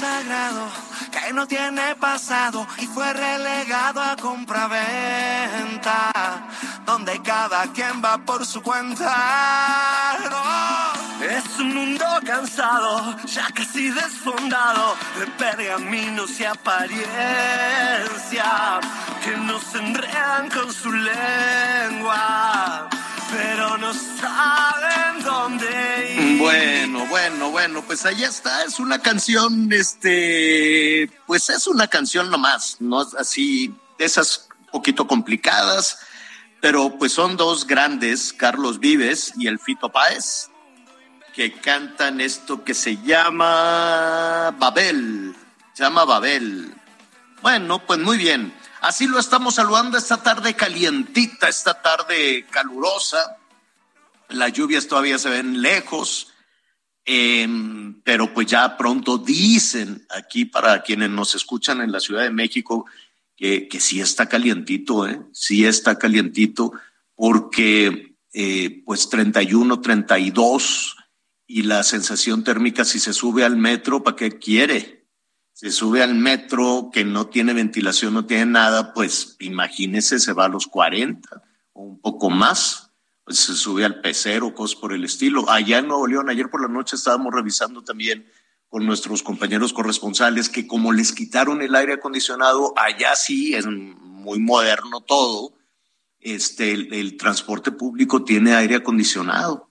Sagrado que no tiene pasado y fue relegado a compraventa, donde cada quien va por su cuenta. Es un mundo cansado, ya casi desfondado, de pergaminos y apariencia, que nos enredan con su lengua, pero no saben dónde ir. Bueno, bueno, bueno, pues allá está. Es una canción, este, pues es una canción nomás, no así, esas poquito complicadas, pero pues son dos grandes, Carlos Vives y el Fito Páez, que cantan esto que se llama Babel, se llama Babel. Bueno, pues muy bien. Así lo estamos saludando esta tarde calientita, esta tarde calurosa. Las lluvias todavía se ven lejos, em, pero pues ya pronto dicen aquí para quienes nos escuchan en la Ciudad de México que, que sí está calientito, ¿eh? sí está calientito, porque eh, pues 31, 32 y la sensación térmica si se sube al metro, ¿para qué quiere? Se sube al metro que no tiene ventilación, no tiene nada, pues imagínese, se va a los 40 o un poco más, pues se sube al pecero, cosas por el estilo. Allá en Nuevo León, ayer por la noche estábamos revisando también con nuestros compañeros corresponsales que como les quitaron el aire acondicionado, allá sí es muy moderno todo, este, el, el transporte público tiene aire acondicionado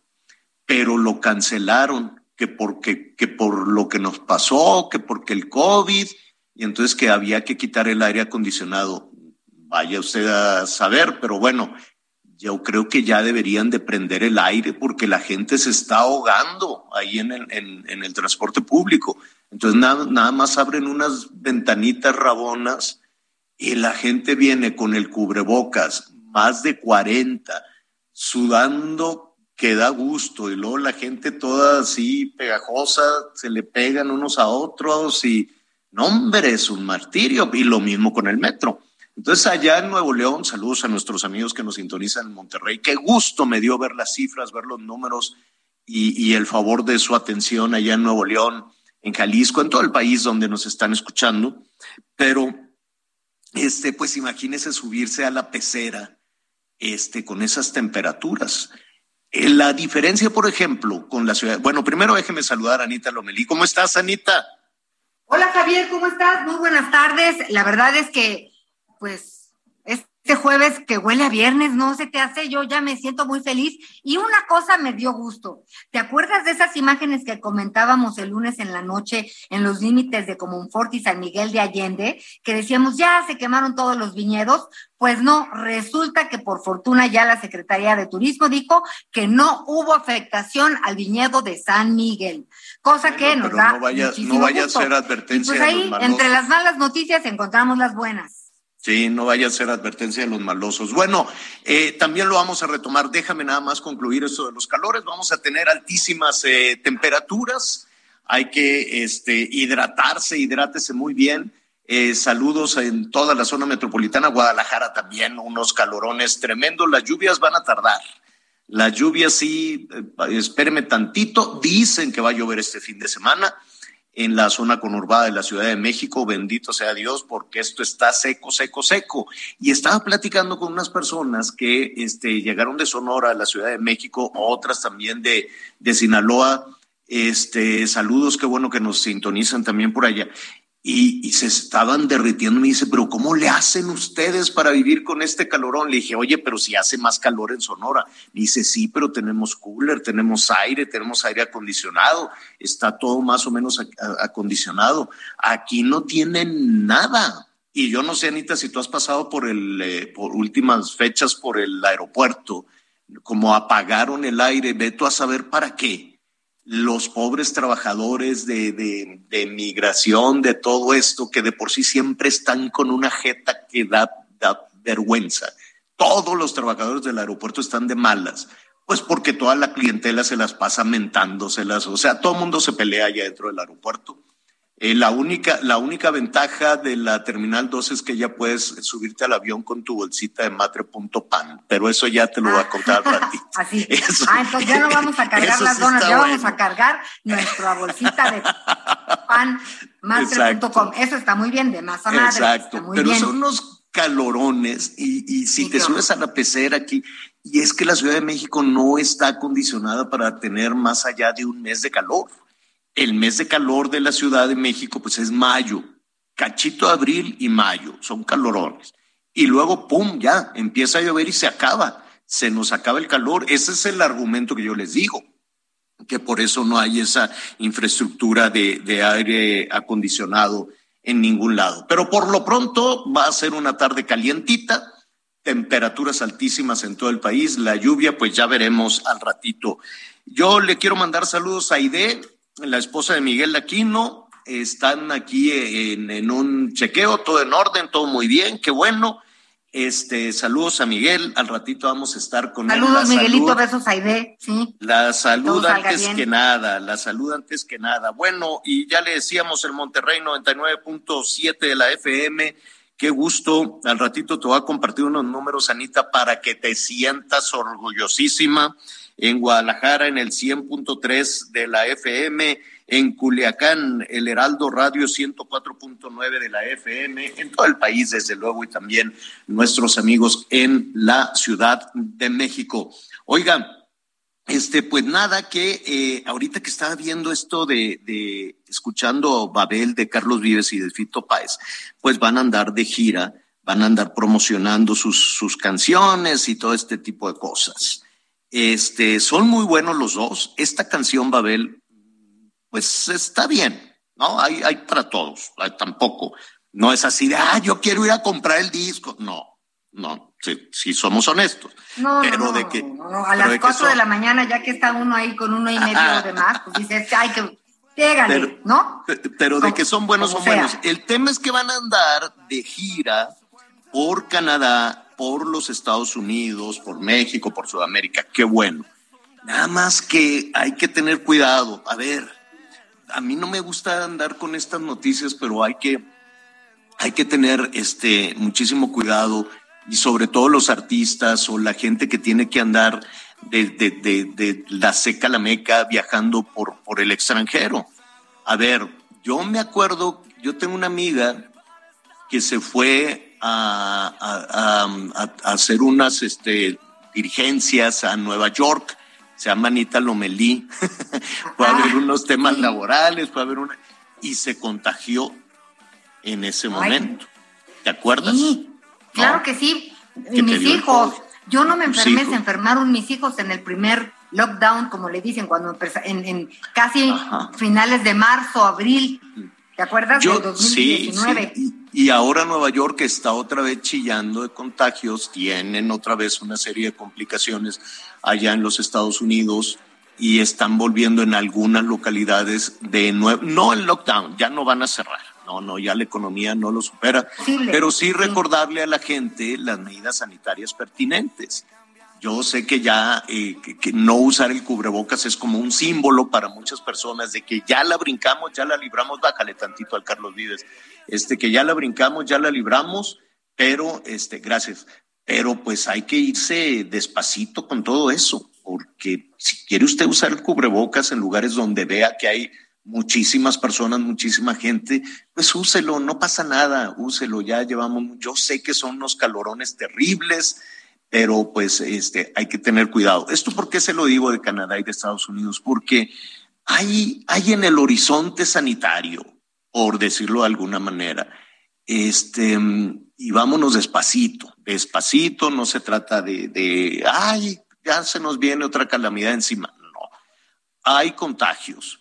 pero lo cancelaron, que porque que por lo que nos pasó, que porque el COVID, y entonces que había que quitar el aire acondicionado. Vaya usted a saber, pero bueno, yo creo que ya deberían de prender el aire porque la gente se está ahogando ahí en el, en, el transporte público. Entonces nada, nada más abren unas ventanitas rabonas y la gente viene con el cubrebocas, más de 40, sudando que da gusto y luego la gente toda así pegajosa, se le pegan unos a otros y no, hombre, es un martirio y lo mismo con el metro. Entonces allá en Nuevo León, saludos a nuestros amigos que nos sintonizan en Monterrey, qué gusto me dio ver las cifras, ver los números y, y el favor de su atención allá en Nuevo León, en Jalisco, en todo el país donde nos están escuchando, pero este, pues imagínese subirse a la pecera este, con esas temperaturas. Eh, La diferencia, por ejemplo, con la ciudad. Bueno, primero déjeme saludar a Anita Lomelí. ¿Cómo estás, Anita? Hola Javier, ¿cómo estás? Muy buenas tardes. La verdad es que, pues, este jueves que huele a viernes, no se te hace, yo ya me siento muy feliz. Y una cosa me dio gusto. ¿Te acuerdas de esas imágenes que comentábamos el lunes en la noche en los límites de Comonfort y San Miguel de Allende? Que decíamos, ya se quemaron todos los viñedos. Pues no, resulta que por fortuna ya la Secretaría de Turismo dijo que no hubo afectación al viñedo de San Miguel, cosa que nos pero da no vaya- muchísimo no vaya a gusto. ser advertencia Y pues ahí, entre las malas noticias encontramos las buenas. Sí, no vaya a ser advertencia de los malosos. Bueno, eh, también lo vamos a retomar. Déjame nada más concluir esto de los calores. Vamos a tener altísimas eh, temperaturas. Hay que este, hidratarse, hidrátese muy bien. Eh, saludos en toda la zona metropolitana, Guadalajara también, unos calorones tremendos. Las lluvias van a tardar. Las lluvias sí, eh, espéreme tantito. Dicen que va a llover este fin de semana en la zona conurbada de la Ciudad de México. Bendito sea Dios, porque esto está seco, seco, seco. Y estaba platicando con unas personas que este, llegaron de Sonora a la Ciudad de México, otras también de, de Sinaloa. Este, saludos, qué bueno que nos sintonizan también por allá. Y, se estaban derritiendo. Me dice, pero ¿cómo le hacen ustedes para vivir con este calorón? Le dije, oye, pero si hace más calor en Sonora. Me dice, sí, pero tenemos cooler, tenemos aire, tenemos aire acondicionado, está todo más o menos acondicionado. Aquí no tienen nada. Y yo no sé, Anita, si tú has pasado por el, eh, por últimas fechas por el aeropuerto, como apagaron el aire, ve tú a saber para qué los pobres trabajadores de, de, migración, de todo esto, que de por sí siempre están con una jeta que da, da vergüenza. Todos los trabajadores del aeropuerto están de malas, pues porque toda la clientela se las pasa mentándoselas, o sea, todo el mundo se pelea allá dentro del aeropuerto. Eh, la, única, la única ventaja de la Terminal 2 es que ya puedes subirte al avión con tu bolsita de matre.pan, pero eso ya te lo voy a contar a ratito. Así. ah, entonces ya no vamos a cargar las donas, ya vamos a cargar nuestra bolsita de pan matre.com. Eso está muy bien, de masa madre. Exacto, pero son unos calorones y, y si te subes a la pecera aquí, y es que la Ciudad de México no está acondicionada para tener más allá de un mes de calor el mes de calor de la Ciudad de México, pues es mayo, cachito de abril y mayo, son calorones. Y luego, ¡pum!, ya, empieza a llover y se acaba, se nos acaba el calor. Ese es el argumento que yo les digo, que por eso no hay esa infraestructura de, aire acondicionado en ningún lado. Pero por lo pronto va a ser una tarde calientita, temperaturas altísimas en todo el país, la lluvia, pues ya veremos al ratito. Yo le quiero mandar saludos a Aide, la esposa de Miguel Aquino, están aquí en, un chequeo, todo en orden, todo muy bien, qué bueno. Este, saludos a Miguel, al ratito vamos a estar con él. Saludos, Miguelito, besos a Aide, sí. La salud antes que nada, la salud antes que nada. Bueno, y ya le decíamos el Monterrey 99.7 de la FM, qué gusto. Al ratito te voy a compartir unos números, Anita, para que te sientas orgullosísima en Guadalajara en el 100.3 de la FM, en Culiacán el Heraldo Radio 104.9 de la FM, en todo el país desde luego y también nuestros amigos en la Ciudad de México. Oigan, este, pues nada, que eh, ahorita que estaba viendo esto de, de, escuchando Babel de Carlos Vives y de Fito Páez, pues van a andar de gira, van a andar promocionando sus, sus canciones y todo este tipo de cosas. Este, son muy buenos los dos. Esta canción, Babel, pues está bien, ¿no? Hay, hay para todos, tampoco. No es así de, ah, yo quiero ir a comprar el disco. No, no, si, somos honestos. No, pero no, de que, a las cuatro de la mañana, ya que está uno ahí con uno y medio de más, pues dices, ay, que Pégale, ¿no? Pero de que son buenos, son buenos. El tema es que van a andar de gira por Canadá por los Estados Unidos, por México, por Sudamérica, qué bueno. Nada más que hay que tener cuidado. A ver, a mí no me gusta andar con estas noticias, pero hay que, hay que tener este, muchísimo cuidado y sobre todo los artistas o la gente que tiene que andar de, de, de, de la seca a la meca viajando por, por el extranjero. A ver, yo me acuerdo, yo tengo una amiga que se fue a, hacer unas este, dirigencias a Nueva York, se llama Anita Lomelí, puede haber unos temas laborales, puede haber una... Y se contagió en ese momento. ¿Te acuerdas? Sí, claro que sí. Y mis hijos, yo no me enfermé, se enfermaron mis hijos en el primer lockdown, como le dicen, cuando en, en casi finales de marzo, abril. ¿Te acuerdas? Yo, 2019. Sí, y ahora Nueva York está otra vez chillando de contagios, tienen otra vez una serie de complicaciones allá en los Estados Unidos y están volviendo en algunas localidades de nuevo, no el lockdown, ya no van a cerrar, no, no, ya la economía no lo supera, pero sí recordarle a la gente las medidas sanitarias pertinentes. Yo sé que ya eh, que, no usar el cubrebocas es como un símbolo para muchas personas de que ya la brincamos, ya la libramos, bájale tantito al Carlos Vives, este que ya la brincamos, ya la libramos, pero este, gracias, pero pues hay que irse despacito con todo eso, porque si quiere usted usar el cubrebocas en lugares donde vea que hay muchísimas personas, muchísima gente, pues úselo, no pasa nada, úselo, ya llevamos, yo sé que son unos calorones terribles, pero pues este, hay que tener cuidado. ¿Esto por qué se lo digo de Canadá y de Estados Unidos? Porque hay, hay en el horizonte sanitario, por decirlo de alguna manera. Este, y vámonos despacito, despacito, no se trata de, de, ay, ya se nos viene otra calamidad encima. No, hay contagios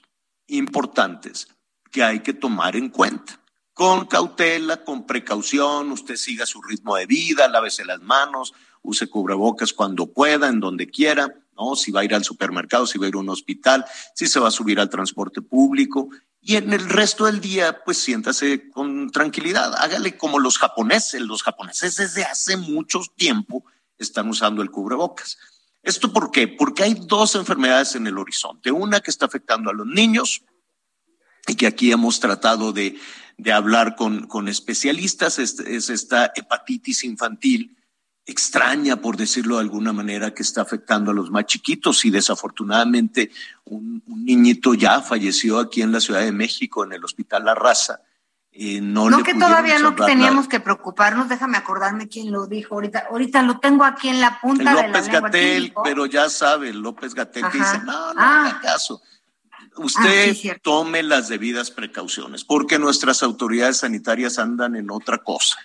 importantes que hay que tomar en cuenta. Con cautela, con precaución, usted siga su ritmo de vida, lávese las manos, use cubrebocas cuando pueda, en donde quiera, ¿no? Si va a ir al supermercado, si va a ir a un hospital, si se va a subir al transporte público. Y en el resto del día, pues siéntase con tranquilidad. Hágale como los japoneses. Los japoneses desde hace mucho tiempo están usando el cubrebocas. ¿Esto por qué? Porque hay dos enfermedades en el horizonte. Una que está afectando a los niños y que aquí hemos tratado de, de hablar con, con especialistas, es, es esta hepatitis infantil extraña, por decirlo de alguna manera, que está afectando a los más chiquitos y desafortunadamente un, un niñito ya falleció aquí en la Ciudad de México, en el Hospital La Raza. Eh, no, no que todavía no teníamos que preocuparnos, déjame acordarme quién lo dijo ahorita, ahorita lo tengo aquí en la punta López de la. Gatel, pero ya sabe, López Gatel que dice, no, no ah. caso. Usted ah, sí, tome las debidas precauciones, porque nuestras autoridades sanitarias andan en otra cosa,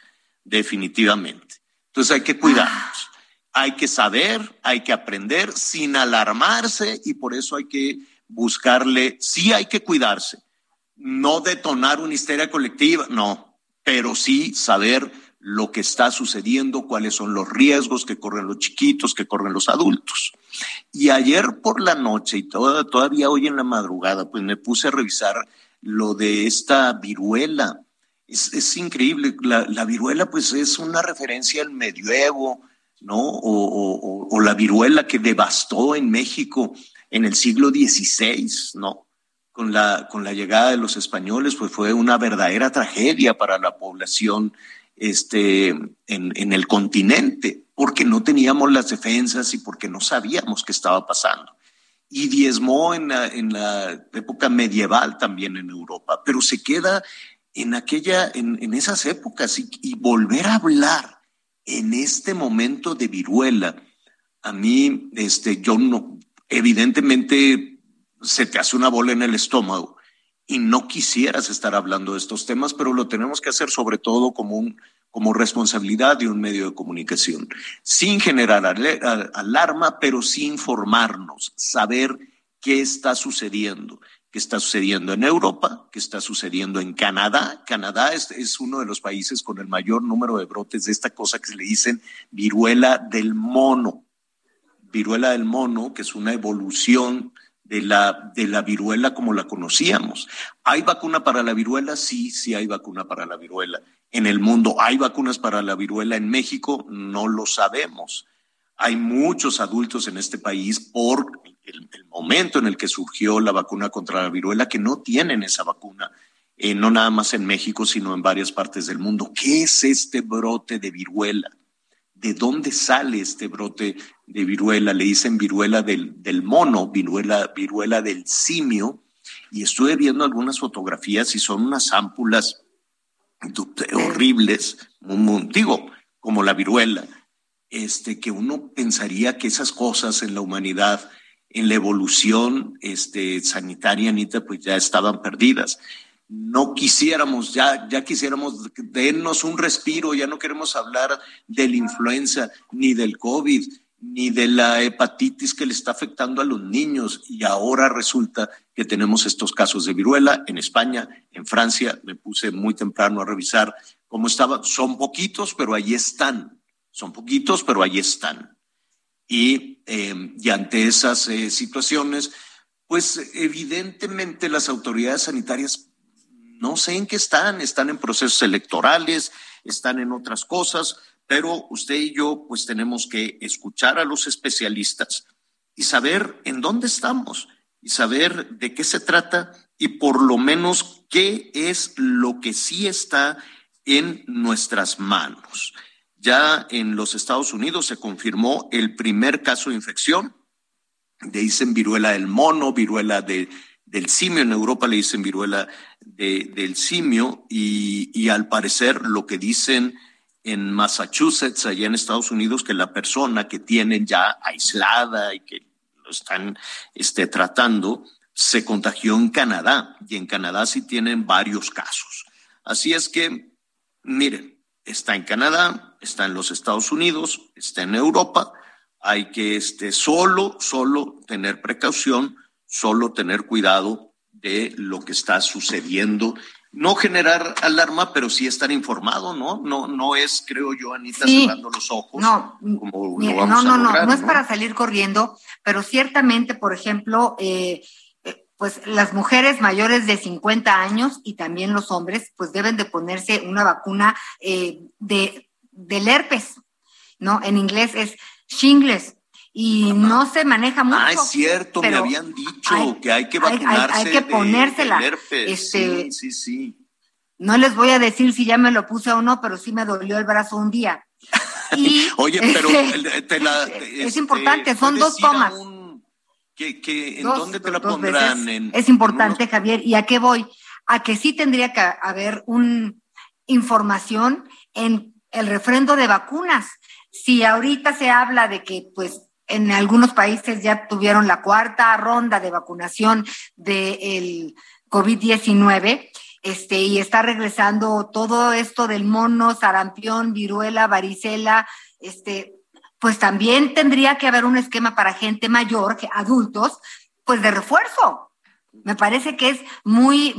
definitivamente. Entonces hay que cuidarnos, hay que saber, hay que aprender sin alarmarse y por eso hay que buscarle, sí hay que cuidarse, no detonar una histeria colectiva, no, pero sí saber lo que está sucediendo, cuáles son los riesgos que corren los chiquitos, que corren los adultos. Y ayer por la noche y toda, todavía hoy en la madrugada, pues me puse a revisar lo de esta viruela es, increíble. La, la, viruela, pues, es una referencia al medioevo, ¿no? O, o, la viruela que devastó en México en el siglo XVI, ¿no? Con la, con la llegada de los españoles, pues fue una verdadera tragedia para la población este, en, en el continente, porque no teníamos las defensas y porque no sabíamos qué estaba pasando y diezmó en la, en la, época medieval también en Europa, pero se queda en aquella, en, en esas épocas y, volver a hablar en este momento de viruela, a mí, este, yo no, evidentemente se te hace una bola en el estómago y no quisieras estar hablando de estos temas, pero lo tenemos que hacer sobre todo como un, como responsabilidad de un medio de comunicación, sin generar alarma, pero sin informarnos, saber qué está sucediendo que está sucediendo en Europa, que está sucediendo en Canadá. Canadá es, es, uno de los países con el mayor número de brotes de esta cosa que se le dicen viruela del mono. Viruela del mono, que es una evolución de la, de la viruela como la conocíamos. ¿Hay vacuna para la viruela? Sí, sí hay vacuna para la viruela. En el mundo, ¿hay vacunas para la viruela en México? No lo sabemos. Hay muchos adultos en este país por el, momento en el que surgió la vacuna contra la viruela que no tienen esa vacuna, eh, no nada más en México, sino en varias partes del mundo. ¿Qué es este brote de viruela? ¿De dónde sale este brote de viruela? Le dicen viruela del, del mono, viruela, viruela del simio. Y estuve viendo algunas fotografías y son unas ámpulas horribles, digo, como la viruela, este, que uno pensaría que esas cosas en la humanidad en la evolución este, sanitaria, Anita, pues ya estaban perdidas. No quisiéramos, ya, ya quisiéramos dennos un respiro, ya no queremos hablar de la influenza, ni del COVID, ni de la hepatitis que le está afectando a los niños. Y ahora resulta que tenemos estos casos de viruela en España, en Francia. Me puse muy temprano a revisar cómo estaban. Son poquitos, pero ahí están. Son poquitos, pero ahí están. Y, eh, y ante esas eh, situaciones, pues evidentemente las autoridades sanitarias no sé en qué están, están en procesos electorales, están en otras cosas, pero usted y yo pues tenemos que escuchar a los especialistas y saber en dónde estamos y saber de qué se trata y por lo menos qué es lo que sí está en nuestras manos. Ya en los Estados Unidos se confirmó el primer caso de infección. Le dicen viruela del mono, viruela de, del simio. En Europa le dicen viruela de, del simio. Y, y al parecer lo que dicen en Massachusetts, allá en Estados Unidos, que la persona que tienen ya aislada y que lo están este, tratando, se contagió en Canadá y en Canadá sí tienen varios casos. Así es que, miren, está en Canadá, está en los Estados Unidos, está en Europa. Hay que este, solo, solo tener precaución, solo tener cuidado de lo que está sucediendo. No generar alarma, pero sí estar informado, ¿no? No, no es, creo yo, Anita, cerrando los ojos. No, como no, no, no, no, es para salir corriendo, pero ciertamente, por ejemplo, eh, pues las mujeres mayores de 50 años y también los hombres, pues deben de ponerse una vacuna eh, de, del herpes, ¿no? En inglés es shingles y no se maneja mucho. Ah, es cierto, me habían dicho que hay que vacunarse. Hay, que ponérsela. herpes. Este, sí, sí, sí. No les voy a decir si ya me lo puse o no, pero sí me dolió el brazo un día. Y, Oye, pero te la, es este, importante, son dos tomas. ¿En dónde te la pondrán? es importante, Javier. ¿Y a qué voy? A que sí tendría que haber una información en el refrendo de vacunas. Si ahorita se habla de que, pues, en algunos países ya tuvieron la cuarta ronda de vacunación del COVID-19, este, y está regresando todo esto del mono, sarampión, viruela, varicela, este, pues también tendría que haber un esquema para gente mayor, adultos, pues de refuerzo. Me parece que es muy,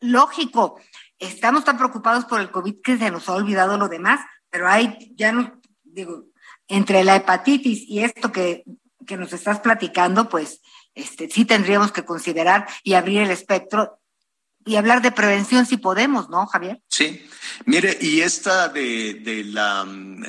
lógico. Estamos tan preocupados por el COVID que se nos ha olvidado lo demás, pero hay, ya no, digo, entre la hepatitis y esto que, que nos estás platicando, pues este, sí tendríamos que considerar y abrir el espectro y hablar de prevención si podemos, ¿no, Javier? Sí. Mire, y esta de, de la,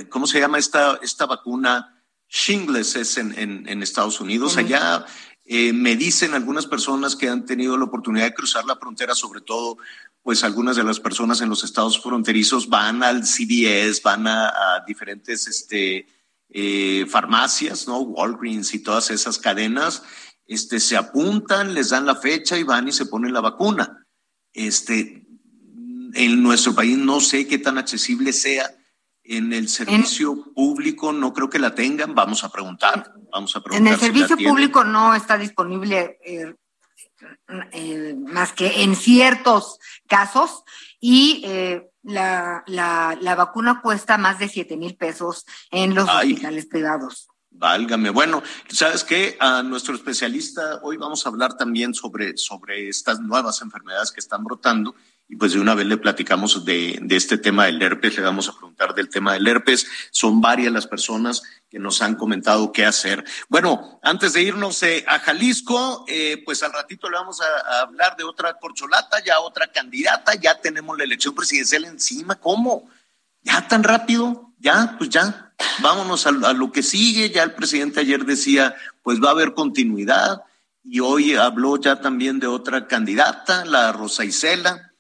¿cómo se llama esta, esta vacuna? Shingles es en, en, Estados Unidos. Allá eh, me dicen algunas personas que han tenido la oportunidad de cruzar la frontera, sobre todo, pues algunas de las personas en los estados fronterizos van al CVS, van a, diferentes este, eh, farmacias, ¿no? Walgreens y todas esas cadenas, este, se apuntan, les dan la fecha y van y se ponen la vacuna. Este, en nuestro país no sé qué tan accesible sea. En el servicio público no creo que la tengan. Vamos a preguntar. Vamos a preguntar en el servicio público no está disponible eh, eh, más que en ciertos casos y eh, la, la, vacuna cuesta más de 7 mil pesos en los hospitales privados. Válgame. Bueno, ¿sabes qué? A nuestro especialista, hoy vamos a hablar también sobre, sobre estas nuevas enfermedades que están brotando. Y pues de una vez le platicamos de, de este tema del herpes, le vamos a preguntar del tema del herpes. Son varias las personas que nos han comentado qué hacer. Bueno, antes de irnos eh, a Jalisco, eh, pues al ratito le vamos a, hablar de otra corcholata, ya otra candidata, ya tenemos la elección presidencial encima. ¿Cómo? ¿Ya tan rápido? Ya, pues ya, vámonos a, lo que sigue. Ya el presidente ayer decía, pues va a haber continuidad. Y hoy habló ya también de otra candidata, la Rosa Isela,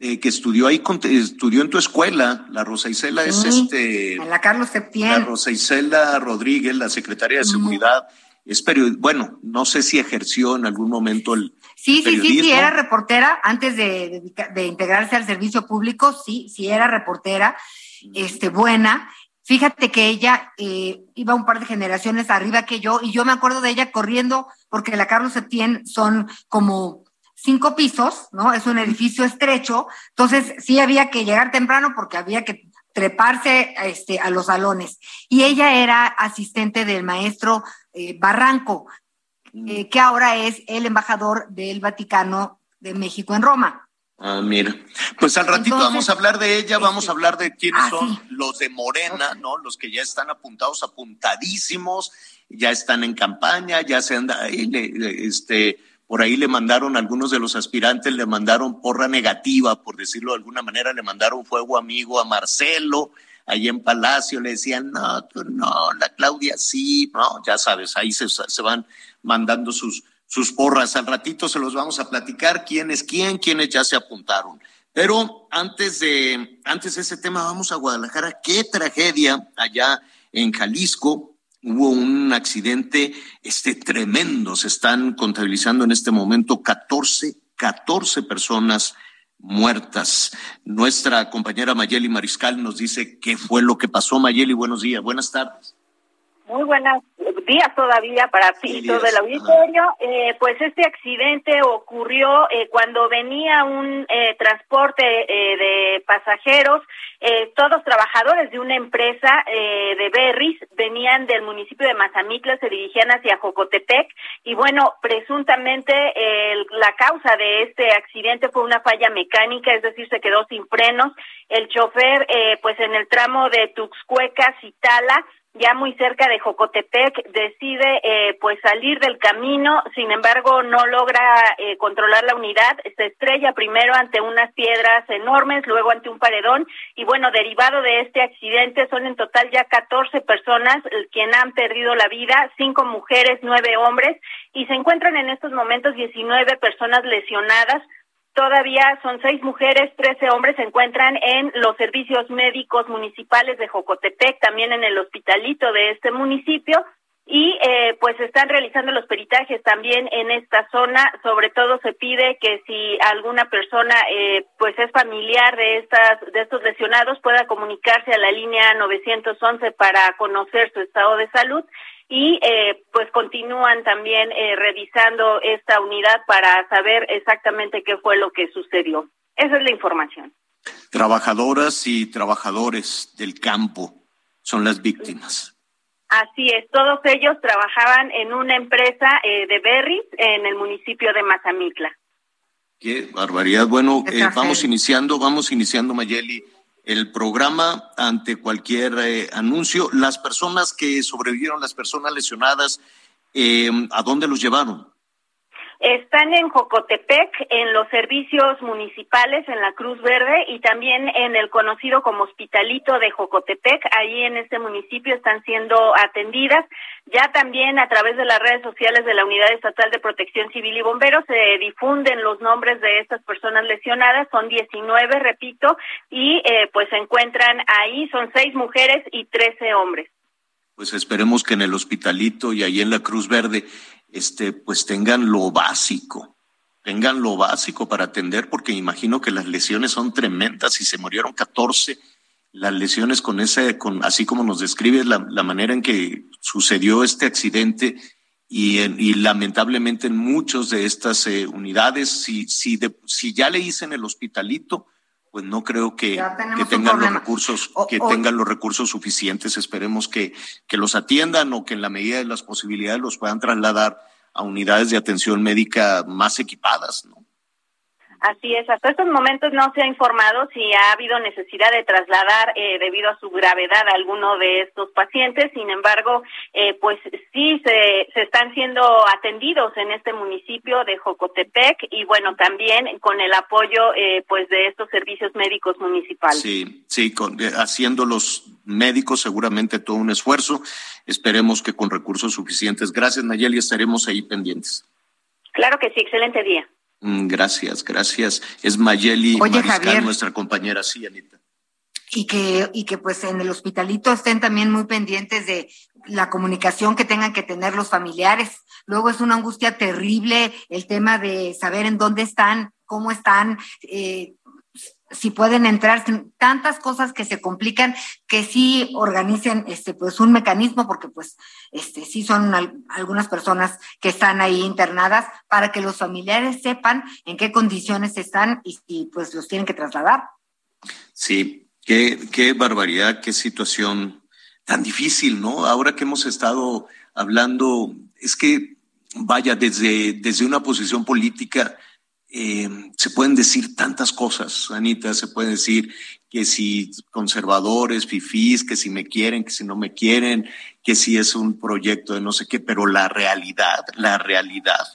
eh, que estudió ahí, estudió en tu escuela. La Rosa Isela es este. La Carlos Septién. La Rosa Isela Rodríguez, la secretaria de Seguridad. Es bueno, no sé si ejerció en algún momento el. Sí, sí, sí, sí, era reportera antes de, de, integrarse al servicio público, sí, sí era reportera, este, buena, Fíjate que ella eh, iba un par de generaciones arriba que yo y yo me acuerdo de ella corriendo porque la Carlos Septién son como cinco pisos, ¿no? Es un edificio estrecho, entonces sí había que llegar temprano porque había que treparse este, a los salones. Y ella era asistente del maestro eh, Barranco, eh, mm. que ahora es el embajador del Vaticano de México en Roma. Ah, mira. Pues al ratito vamos a hablar de ella, vamos a este, hablar de quiénes ah, son los de Morena, ¿no? Los que ya están apuntados, apuntadísimos, ya están en campaña, ya se anda ahí, este, por ahí le mandaron algunos de los aspirantes, le mandaron porra negativa, por decirlo de alguna manera, le mandaron fuego amigo a Marcelo, ahí en Palacio, le decían, no, tú no, la Claudia sí, no, ya sabes, ahí se, se van mandando sus, sus porras. Al ratito se los vamos a platicar quién es quién, quiénes ya se apuntaron. Pero antes de, antes de ese tema, vamos a Guadalajara. Qué tragedia allá en Jalisco. Hubo un accidente este, tremendo. Se están contabilizando en este momento 14, 14 personas muertas. Nuestra compañera Mayeli Mariscal nos dice qué fue lo que pasó. Mayeli, buenos días, buenas tardes. Muy buenas días todavía para ti todo el auditorio. Eh, pues este accidente ocurrió eh, cuando venía un eh, transporte de pasajeros, todos trabajadores de una empresa de Berris, venían del municipio de Mazamitla, se dirigían hacia Jocotepec y bueno, presuntamente la causa de este accidente fue una falla mecánica, es decir, se quedó sin frenos. El chofer, pues en el tramo de Tuxcueca, Citala, ya muy cerca de Jocotepec, decide eh, pues salir del camino, sin embargo no logra eh, controlar la unidad, se estrella primero ante unas piedras enormes, luego ante un paredón y bueno, derivado de este accidente son en total ya 14 personas quienes han perdido la vida, cinco mujeres, nueve hombres y se encuentran en estos momentos 19 personas lesionadas Todavía son seis mujeres, trece hombres se encuentran en los servicios médicos municipales de Jocotepec, también en el hospitalito de este municipio y eh, pues están realizando los peritajes también en esta zona. Sobre todo se pide que si alguna persona eh, pues es familiar de estas de estos lesionados pueda comunicarse a la línea 911 para conocer su estado de salud y eh, pues continúan también eh, revisando esta unidad para saber exactamente qué fue lo que sucedió. Esa es la información. Trabajadoras y trabajadores del campo son las víctimas. Así es, todos ellos trabajaban en una empresa eh, de berries en el municipio de Mazamitla. Qué barbaridad. Bueno, vamos iniciando, vamos iniciando, Mayeli el programa ante cualquier eh, anuncio. Las personas que sobrevivieron, las personas lesionadas, eh, ¿a dónde los llevaron? Están en Jocotepec, en los servicios municipales, en la Cruz Verde y también en el conocido como Hospitalito de Jocotepec. Ahí en este municipio están siendo atendidas. Ya también a través de las redes sociales de la Unidad Estatal de Protección Civil y Bomberos se difunden los nombres de estas personas lesionadas. Son 19, repito, y eh, pues se encuentran ahí. Son seis mujeres y 13 hombres pues esperemos que en el hospitalito y ahí en la Cruz Verde este, pues tengan lo básico, tengan lo básico para atender, porque imagino que las lesiones son tremendas y se murieron 14. Las lesiones con ese, con, así como nos describe la, manera en que sucedió este accidente y, y lamentablemente en muchas de estas eh, unidades, si, si, si ya le dicen el hospitalito, pues no creo que, que tengan los recursos, que tengan los recursos suficientes. Esperemos que, que los atiendan o que en la medida de las posibilidades los puedan trasladar a unidades de atención médica más equipadas, ¿no? Así es, hasta estos momentos no se ha informado si ha habido necesidad de trasladar eh, debido a su gravedad a alguno de estos pacientes. Sin embargo, eh, pues sí se, se están siendo atendidos en este municipio de Jocotepec y bueno, también con el apoyo eh, pues de estos servicios médicos municipales. Sí, sí, haciendo los médicos seguramente todo un esfuerzo. Esperemos que con recursos suficientes. Gracias, Nayeli, estaremos ahí pendientes. Claro que sí, excelente día. Mm, gracias, gracias. Es Mayeli Mariscal, nuestra compañera, sí, Anita. Y que, y que pues en el hospitalito estén también muy pendientes de la comunicación que tengan que tener los familiares. Luego es una angustia terrible el tema de saber en dónde están, cómo están, eh, si pueden entrar, tantas cosas que se complican, que sí organicen este pues un mecanismo, porque pues este sí son algunas personas que están ahí internadas, para que los familiares sepan en qué condiciones están y, y pues los tienen que trasladar. Sí, qué, qué barbaridad, qué situación tan difícil, ¿no? Ahora que hemos estado hablando, es que vaya, desde, desde una posición política, eh, se pueden decir tantas cosas, Anita, se puede decir que si conservadores, fifís, que si me quieren, que si no me quieren, que si es un proyecto de no sé qué, pero la realidad, la realidad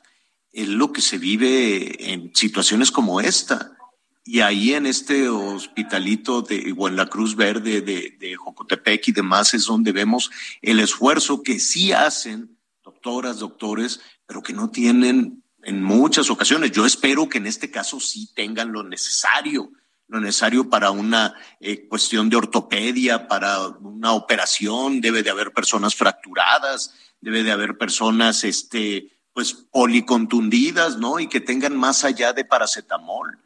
es lo que se vive en situaciones como esta. Y ahí en este hospitalito de, o en la Cruz Verde de, de Jocotepec y demás es donde vemos el esfuerzo que sí hacen doctoras, doctores, pero que no tienen en muchas ocasiones. Yo espero que en este caso sí tengan lo necesario, lo necesario para una eh, cuestión de ortopedia, para una operación, debe de haber personas fracturadas, debe de haber personas, este, pues, policontundidas, ¿no? Y que tengan más allá de paracetamol.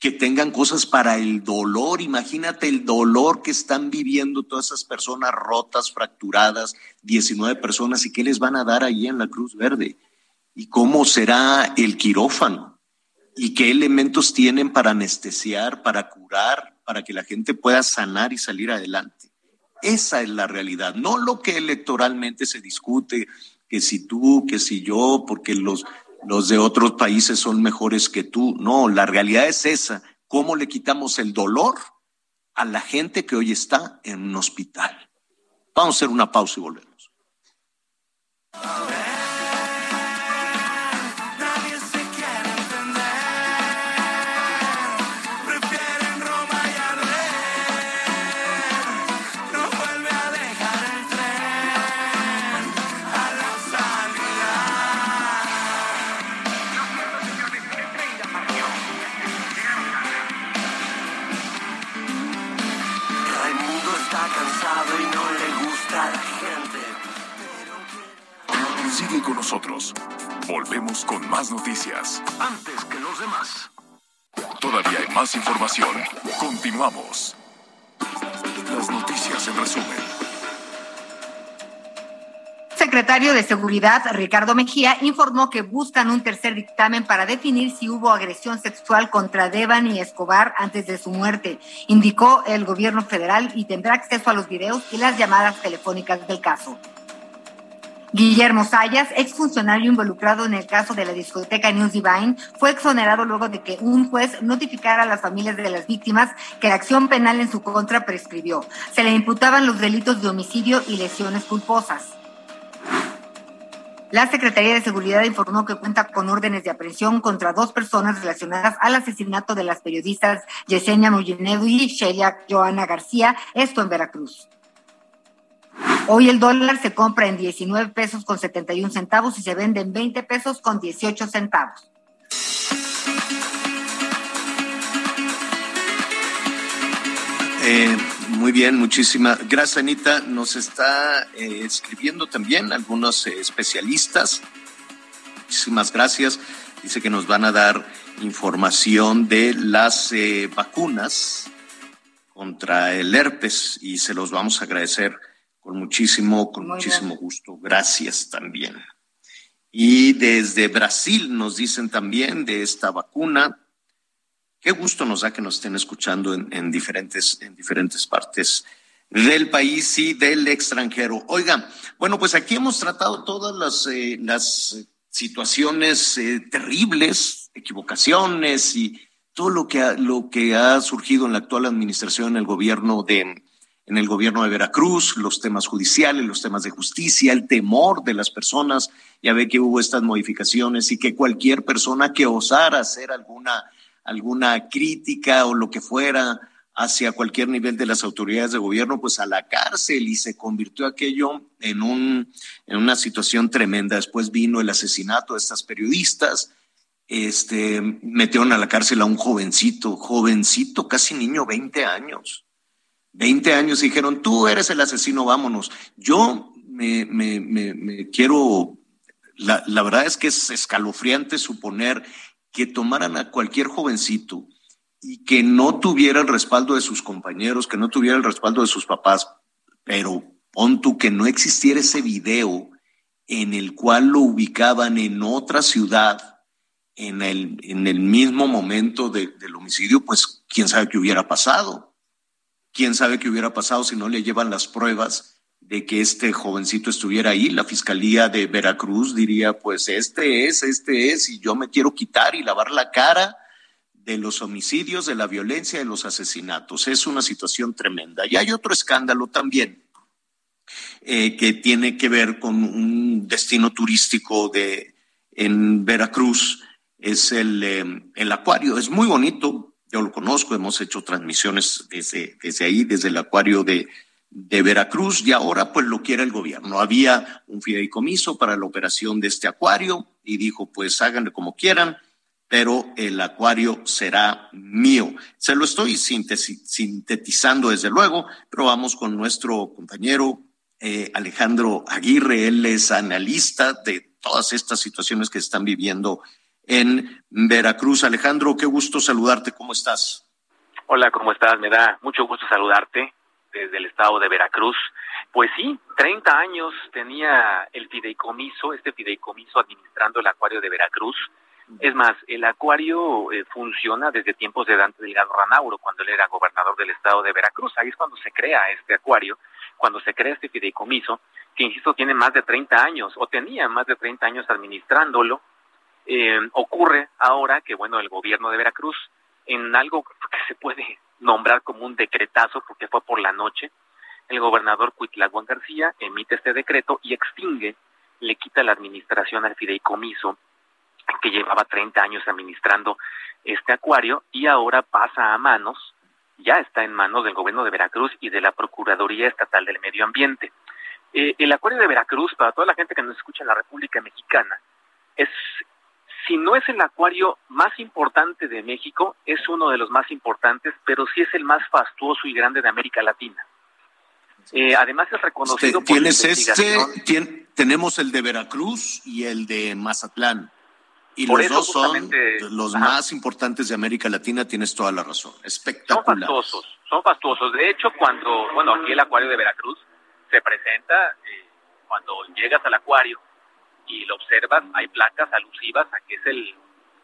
que tengan cosas para el dolor. Imagínate el dolor que están viviendo todas esas personas rotas, fracturadas, 19 personas, y qué les van a dar ahí en la Cruz Verde. Y cómo será el quirófano. Y qué elementos tienen para anestesiar, para curar, para que la gente pueda sanar y salir adelante. Esa es la realidad, no lo que electoralmente se discute, que si tú, que si yo, porque los los de otros países son mejores que tú. No, la realidad es esa. ¿Cómo le quitamos el dolor a la gente que hoy está en un hospital? Vamos a hacer una pausa y volvemos. Nosotros. Volvemos con más noticias. Antes que los demás. Todavía hay más información. Continuamos. Las noticias en resumen. secretario de Seguridad, Ricardo Mejía, informó que buscan un tercer dictamen para definir si hubo agresión sexual contra Devani Escobar antes de su muerte, indicó el gobierno federal y tendrá acceso a los videos y las llamadas telefónicas del caso. Guillermo Sayas, exfuncionario involucrado en el caso de la discoteca News Divine, fue exonerado luego de que un juez notificara a las familias de las víctimas que la acción penal en su contra prescribió. Se le imputaban los delitos de homicidio y lesiones culposas. La Secretaría de Seguridad informó que cuenta con órdenes de aprehensión contra dos personas relacionadas al asesinato de las periodistas Yesenia Mollinedo y Shelia Joana García, esto en Veracruz. Hoy el dólar se compra en 19 pesos con 71 centavos y se vende en 20 pesos con 18 centavos. Eh, muy bien, muchísimas gracias, Anita. Nos está eh, escribiendo también algunos eh, especialistas. Muchísimas gracias. Dice que nos van a dar información de las vacunas contra el herpes y se los vamos a agradecer con muchísimo, con muchísimo gusto. Gracias también. Y desde Brasil nos dicen también de esta vacuna. Qué gusto nos da que nos estén escuchando en, diferentes, en diferentes partes del país y del extranjero. Oiga, bueno, pues aquí hemos tratado todas las, eh, las situaciones eh, terribles, equivocaciones y todo lo que, lo que ha surgido en la actual administración, en el gobierno de, en el gobierno de Veracruz, los temas judiciales, los temas de justicia, el temor de las personas. Ya ve que hubo estas modificaciones y que cualquier persona que osara hacer alguna, alguna crítica o lo que fuera hacia cualquier nivel de las autoridades de gobierno, pues a la cárcel y se convirtió aquello en, un, en una situación tremenda. Después vino el asesinato de estas periodistas, este, metieron a la cárcel a un jovencito, jovencito, casi niño, 20 años 20 años dijeron, tú eres el asesino, vámonos. Yo me, quiero, la, la, verdad es que es escalofriante suponer que tomaran a cualquier jovencito y que no tuviera el respaldo de sus compañeros, que no tuviera el respaldo de sus papás, pero pon tú que no existiera ese video en el cual lo ubicaban en otra ciudad en el, en el mismo momento de, del homicidio, pues quién sabe qué hubiera pasado quién sabe qué hubiera pasado si no le llevan las pruebas de que este jovencito estuviera ahí. La Fiscalía de Veracruz diría, pues este es, este es, y yo me quiero quitar y lavar la cara de los homicidios, de la violencia, de los asesinatos. Es una situación tremenda. Y hay otro escándalo también eh, que tiene que ver con un destino turístico de, en Veracruz. Es el, eh, el acuario. Es muy bonito, yo lo conozco, hemos hecho transmisiones desde, desde ahí, desde el acuario de, de Veracruz, y ahora pues lo quiere el gobierno. Había un fideicomiso para la operación de este acuario y dijo, pues háganle como quieran, pero el acuario será mío. Se lo estoy sintetizando desde luego, pero vamos con nuestro compañero eh, Alejandro Aguirre, él es analista de todas estas situaciones que están viviendo en Veracruz. Alejandro, qué gusto saludarte, ¿cómo estás? Hola, ¿cómo estás? Me da mucho gusto saludarte desde el estado de Veracruz. Pues sí, 30 años tenía el fideicomiso, este fideicomiso administrando el acuario de Veracruz. Es más, el acuario eh, funciona desde tiempos de Dante Delgado Ranauro, cuando él era gobernador del estado de Veracruz. Ahí es cuando se crea este acuario, cuando se crea este fideicomiso, que insisto, tiene más de 30 años, o tenía más de 30 años administrándolo. Eh, ocurre ahora que, bueno, el gobierno de Veracruz, en algo que se puede nombrar como un decretazo, porque fue por la noche, el gobernador Cuitlaguan García emite este decreto y extingue, le quita la administración al fideicomiso que llevaba 30 años administrando este acuario y ahora pasa a manos, ya está en manos del gobierno de Veracruz y de la Procuraduría Estatal del Medio Ambiente. Eh, el acuario de Veracruz, para toda la gente que nos escucha en la República Mexicana, es, si no es el acuario más importante de México, es uno de los más importantes, pero sí es el más fastuoso y grande de América Latina. Eh, además es reconocido ¿Tienes este? tenemos el de Veracruz y el de Mazatlán. Y los dos son los más importantes de América Latina, tienes toda la razón. Espectacular. Son fastuosos, son fastuosos. De hecho, cuando, bueno, aquí el acuario de Veracruz se presenta, eh, cuando llegas al acuario y lo observas, hay placas alusivas a que es el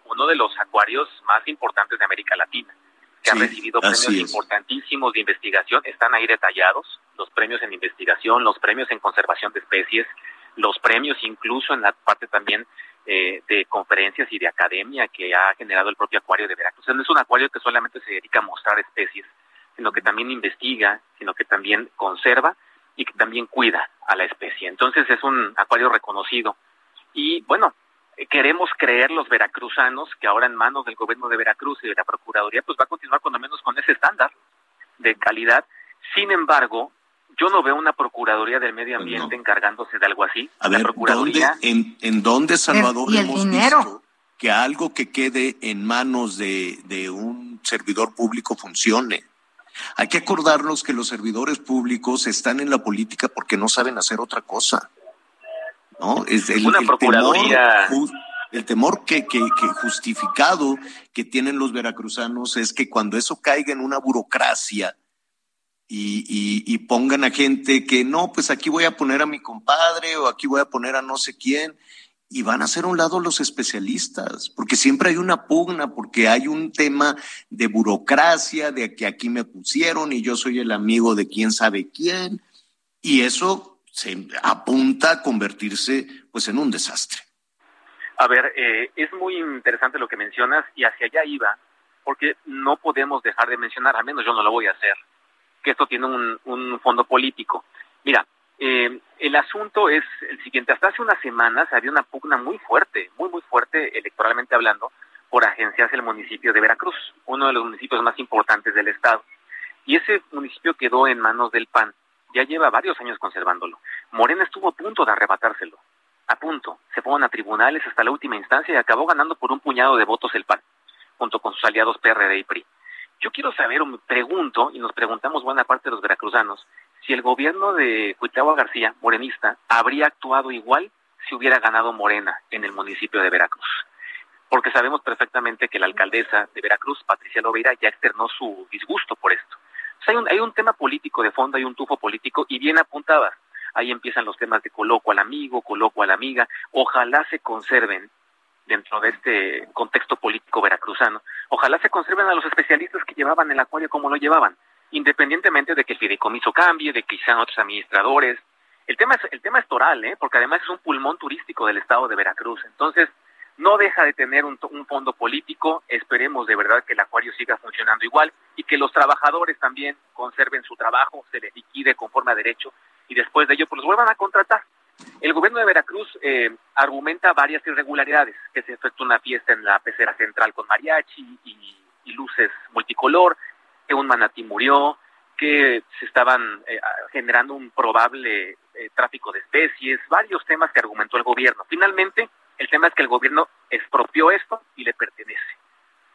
uno de los acuarios más importantes de América Latina, que ha recibido premios importantísimos de investigación, están ahí detallados, los premios en investigación, los premios en conservación de especies, los premios incluso en la parte también eh, de conferencias y de academia que ha generado el propio acuario de Veracruz. no es un acuario que solamente se dedica a mostrar especies, sino que también investiga, sino que también conserva y que también cuida a la especie. Entonces es un acuario reconocido. Y bueno, queremos creer los veracruzanos que ahora en manos del gobierno de Veracruz y de la Procuraduría pues va a continuar con lo menos con ese estándar de calidad. Sin embargo, yo no veo una Procuraduría del Medio Ambiente encargándose de algo así. A ver, Procuraduría... ¿dónde, en, dónde, Salvador, hemos visto que algo que quede en manos de, de un servidor público funcione? Hay que acordarnos que los servidores públicos están en la política porque no saben hacer otra cosa. ¿No? Es el, una procuraduría... temor, el temor que, que, que, justificado que tienen los veracruzanos es que cuando eso caiga en una burocracia y, pongan a gente que no, pues aquí voy a poner a mi compadre o aquí voy a poner a no sé quién, y van a a un lado los especialistas, porque siempre hay una pugna, porque hay un tema de burocracia, de que aquí me pusieron y yo soy el amigo de quién sabe quién, y eso se apunta a convertirse pues en un desastre. A ver, eh, es muy interesante lo que mencionas y hacia allá iba, porque no podemos dejar de mencionar, al menos yo no lo voy a hacer, que esto tiene un, fondo político. Mira, eh, el asunto es el siguiente. Hasta hace unas semanas había una pugna muy fuerte, muy, muy fuerte electoralmente hablando, por agenciarse el municipio de Veracruz, uno de los municipios más importantes del estado. Y ese municipio quedó en manos del PAN. Ya lleva varios años conservándolo. Morena estuvo a punto de arrebatárselo. A punto. Se fueron a tribunales hasta la última instancia y acabó ganando por un puñado de votos el PAN, junto con sus aliados PRD y PRI. Yo quiero saber, o me pregunto, y nos preguntamos buena parte de los veracruzanos, si el gobierno de Cuitlagua García, morenista, habría actuado igual si hubiera ganado Morena en el municipio de Veracruz. Porque sabemos perfectamente que la alcaldesa de Veracruz, Patricia Loveira, ya externó su disgusto por esto. Hay, un, hay un tema político de fondo, hay un tufo político y bien apuntadas. Ahí empiezan los temas de coloco al amigo, coloco a la amiga. Ojalá se conserven dentro de este contexto político veracruzano. Ojalá se conserven a los especialistas que llevaban el acuario como lo llevaban, independientemente de que el fideicomiso cambie, de que sean otros administradores. El tema es, el tema es toral, ¿eh? porque además es un pulmón turístico del estado de Veracruz. Entonces, no deja de tener un, fondo político. Esperemos de verdad que el acuario siga funcionando igual y que los trabajadores también conserven su trabajo, se les liquide conforme a derecho y después de ello pues los vuelvan a contratar. El gobierno de Veracruz eh, argumenta varias irregularidades, que se efectuó una fiesta en la pecera central con mariachi y, luces multicolor, que un manatí murió, que se estaban eh, generando un probable eh, tráfico de especies, varios temas que argumentó el gobierno. Finalmente, el tema es que el gobierno expropió esto y le pertenece.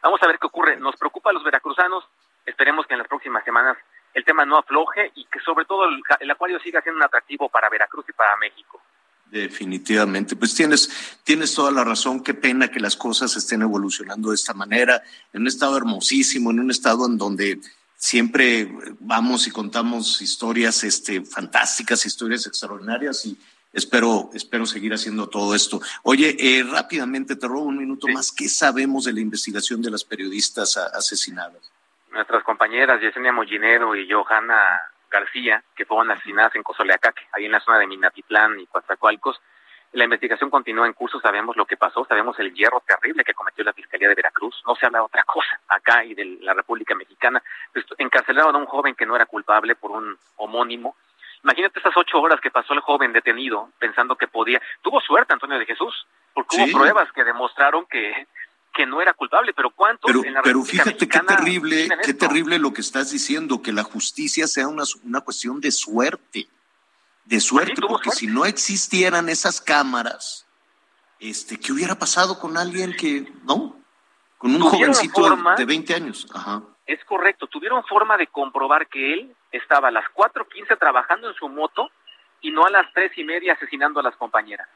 Vamos a ver qué ocurre. Nos preocupa a los veracruzanos. Esperemos que en las próximas semanas el tema no afloje y que sobre todo el, acuario siga siendo un atractivo para Veracruz y para México. Definitivamente, pues tienes, tienes toda la razón. Qué pena que las cosas estén evolucionando de esta manera, en un estado hermosísimo, en un estado en donde siempre vamos y contamos historias este, fantásticas, historias extraordinarias y espero, espero seguir haciendo todo esto. Oye, eh, rápidamente te robo un minuto más. ¿Qué sabemos de la investigación de las periodistas asesinadas? Nuestras compañeras Yesenia Mollinero y Johanna García, que fueron asesinadas en Cozoleacaque, ahí en la zona de Minatitlán y Coatzacoalcos. La investigación continúa en curso, sabemos lo que pasó, sabemos el hierro terrible que cometió la Fiscalía de Veracruz, no se habla de otra cosa acá y de la República Mexicana. Encarcelaron a un joven que no era culpable por un homónimo. Imagínate esas ocho horas que pasó el joven detenido pensando que podía. Tuvo suerte Antonio de Jesús, porque hubo pruebas que demostraron que, que no era culpable, pero ¿cuántos pero, en la Pero fíjate qué terrible, qué terrible lo que estás diciendo, que la justicia sea una, una cuestión de suerte, de suerte, porque si no existieran esas cámaras, este, ¿qué hubiera pasado con alguien que, no? Con un jovencito de 20 años. Ajá. Es correcto, tuvieron forma de comprobar que él estaba a las 4.15 trabajando en su moto y no a las tres y media asesinando a las compañeras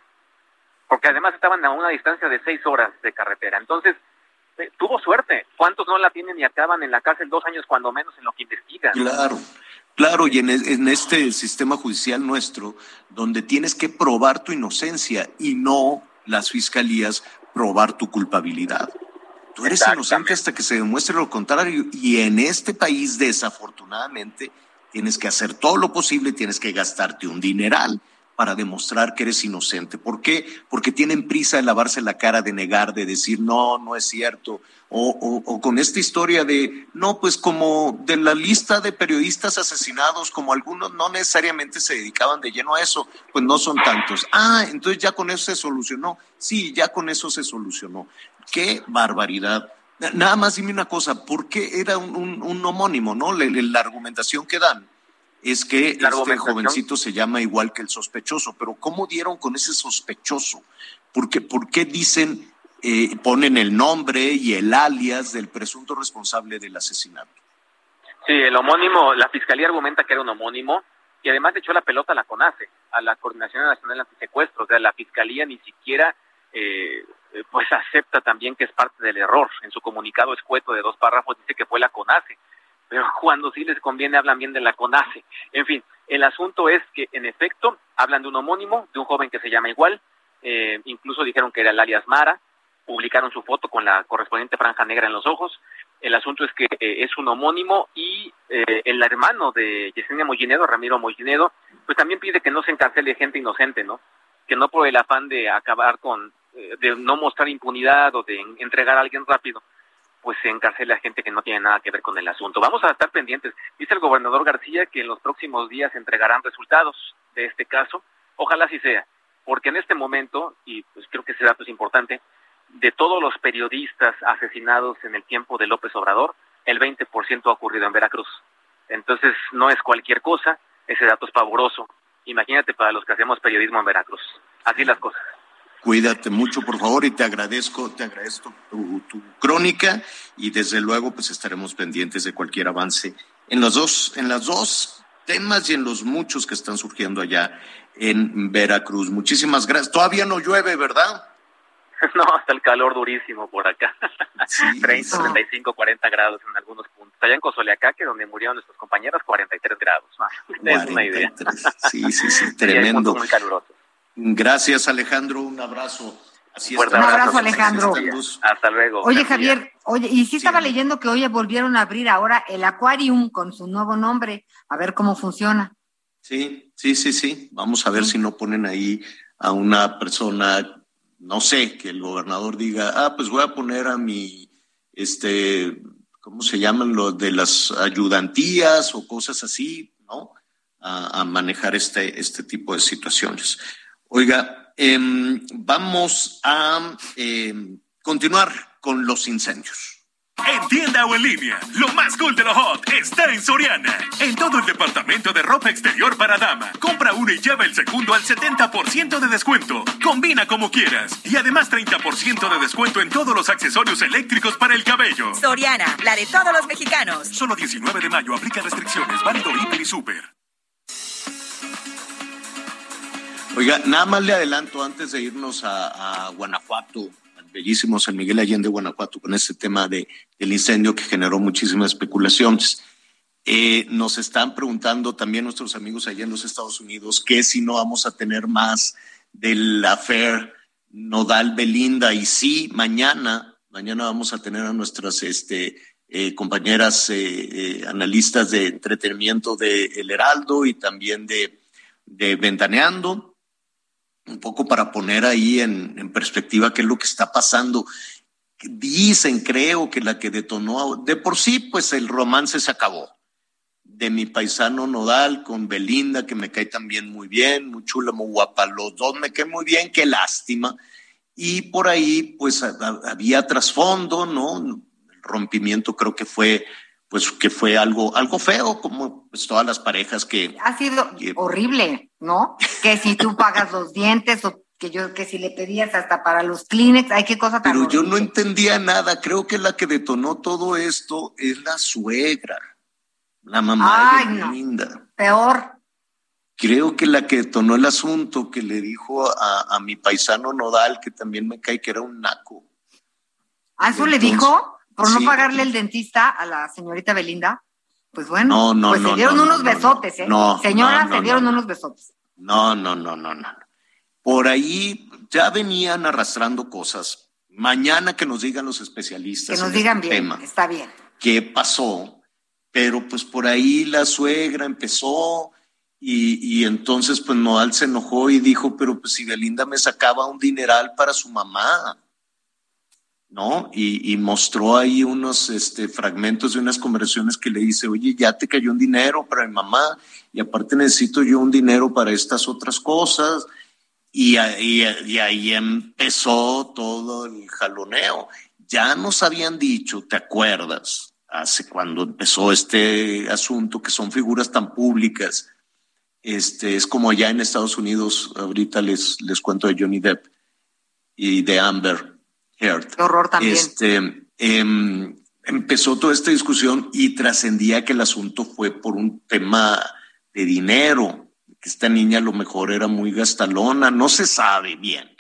porque además estaban a una distancia de seis horas de carretera. Entonces, eh, tuvo suerte. ¿Cuántos no la tienen y acaban en la cárcel dos años cuando menos en lo que investigan? Claro. Claro, y en, en, este sistema judicial nuestro, donde tienes que probar tu inocencia y no las fiscalías probar tu culpabilidad. Tú eres inocente hasta que se demuestre lo contrario. Y en este país, desafortunadamente, tienes que hacer todo lo posible, tienes que gastarte un dineral para demostrar que eres inocente. ¿Por qué? Porque tienen prisa de lavarse la cara, de negar, de decir, no, no es cierto. O, o, con esta historia de, no, pues como de la lista de periodistas asesinados, como algunos no necesariamente se dedicaban de lleno a eso, pues no son tantos. Ah, entonces ya con eso se solucionó. Sí, ya con eso se solucionó. Qué barbaridad. Nada más dime una cosa, ¿por qué era un, un, homónimo, no? la argumentación que dan es que este jovencito se llama igual que el sospechoso, pero ¿cómo dieron con ese sospechoso? ¿Por qué, por qué dicen, eh, ponen el nombre y el alias del presunto responsable del asesinato? Sí, el homónimo, la fiscalía argumenta que era un homónimo y además de echó la pelota a la CONACE, a la Coordinación Nacional de Antisecuestros, o sea, la fiscalía ni siquiera eh, pues acepta también que es parte del error. En su comunicado escueto de dos párrafos dice que fue la CONACE pero cuando sí les conviene hablan bien de la CONACE. En fin, el asunto es que en efecto hablan de un homónimo, de un joven que se llama igual, eh, incluso dijeron que era el alias Mara, publicaron su foto con la correspondiente franja negra en los ojos. El asunto es que eh, es un homónimo y eh, el hermano de Yesenia Mollinedo, Ramiro Mollinedo, pues también pide que no se encarcele gente inocente, ¿no? Que no por el afán de acabar con, de no mostrar impunidad o de entregar a alguien rápido, pues se encarcela a gente que no tiene nada que ver con el asunto. Vamos a estar pendientes. Dice el gobernador García que en los próximos días entregarán resultados de este caso. Ojalá así sea, porque en este momento, y pues creo que ese dato es importante, de todos los periodistas asesinados en el tiempo de López Obrador, el 20% ha ocurrido en Veracruz. Entonces no es cualquier cosa, ese dato es pavoroso. Imagínate para los que hacemos periodismo en Veracruz. Así las cosas. Cuídate mucho, por favor, y te agradezco, te agradezco tu, crónica y desde luego pues estaremos pendientes de cualquier avance en los dos, en las dos temas y en los muchos que están surgiendo allá en Veracruz. Muchísimas gracias. Todavía no llueve, ¿verdad? No, está el calor durísimo por acá. 30, 35, 40 grados en algunos puntos. Allá en Cozoleacaque, donde murieron nuestros compañeros, 43 grados. Es una idea. Sí, sí, sí, tremendo. muy caluroso. Gracias, Alejandro. Un abrazo. Así un abrazo, Alejandro. Hasta luego. Oye, Javier, oye, y sí, estaba leyendo que hoy volvieron a abrir ahora el Aquarium con su nuevo nombre, a ver cómo funciona. Sí, sí, sí, sí. Vamos a ver si no ponen ahí a una persona, no sé, que el gobernador diga, ah, pues voy a poner a mi, este, ¿cómo se llaman los de las ayudantías o cosas así, ¿no? A, a manejar este, este tipo de situaciones. Oiga, em, vamos a em, continuar con los incendios. En tienda o en línea, lo más cool de lo hot está en Soriana. En todo el departamento de ropa exterior para dama. Compra uno y lleva el segundo al 70% de descuento. Combina como quieras. Y además 30% de descuento en todos los accesorios eléctricos para el cabello. Soriana, la de todos los mexicanos. Solo 19 de mayo aplica restricciones. Válido Hiper y Super. Oiga, nada más le adelanto antes de irnos a, Guanajuato, al bellísimo San Miguel Allende, Guanajuato, con ese tema de, del incendio que generó muchísimas especulaciones. Eh, nos están preguntando también nuestros amigos allá en los Estados Unidos que si no vamos a tener más del affair Nodal Belinda. Y sí, mañana, mañana vamos a tener a nuestras este, eh, compañeras eh, analistas de entretenimiento de El Heraldo y también de, de Ventaneando un poco para poner ahí en, perspectiva qué es lo que está pasando. Dicen, creo que la que detonó, de por sí, pues el romance se acabó. De mi paisano Nodal con Belinda, que me cae también muy bien, muy chula, muy guapa, los dos me caen muy bien, qué lástima. Y por ahí, pues había trasfondo, ¿no? El rompimiento creo que fue pues que fue algo, algo feo, como pues todas las parejas que... Ha sido horrible, ¿no? que si tú pagas los dientes o que yo, que si le pedías hasta para los Kleenex, hay qué cosa tan Pero yo no entendía nada, creo que la que detonó todo esto es la suegra, la mamá Ay, de Linda. Peor. Creo que la que detonó el asunto, que le dijo a, a mi paisano Nodal, que también me cae que era un naco. ¿A eso le dijo? Por no pagarle el dentista a la señorita Belinda, pues bueno, pues se dieron unos besotes, ¿eh? Señora, se dieron unos besotes. No, no, no, no, no. Por ahí ya venían arrastrando cosas. Mañana que nos digan los especialistas. Que nos digan este bien, está bien. ¿Qué pasó? Pero pues por ahí la suegra empezó y, y entonces pues Noal se enojó y dijo, pero pues si Belinda me sacaba un dineral para su mamá ¿no? Y, mostró ahí unos este, fragmentos de unas conversaciones que le dice, oye, ya te cayó un dinero para mi mamá y aparte necesito yo un dinero para estas otras cosas. Y, y, ahí empezó todo el jaloneo. Ya nos habían dicho, ¿te acuerdas? Hace cuando empezó este asunto, que son figuras tan públicas. Este, es como allá en Estados Unidos, ahorita les, les cuento de Johnny Depp y de Amber Qué horror también. Este, em, empezó toda esta discusión y trascendía que el asunto fue por un tema de dinero, que esta niña a lo mejor era muy gastalona, no se sabe bien.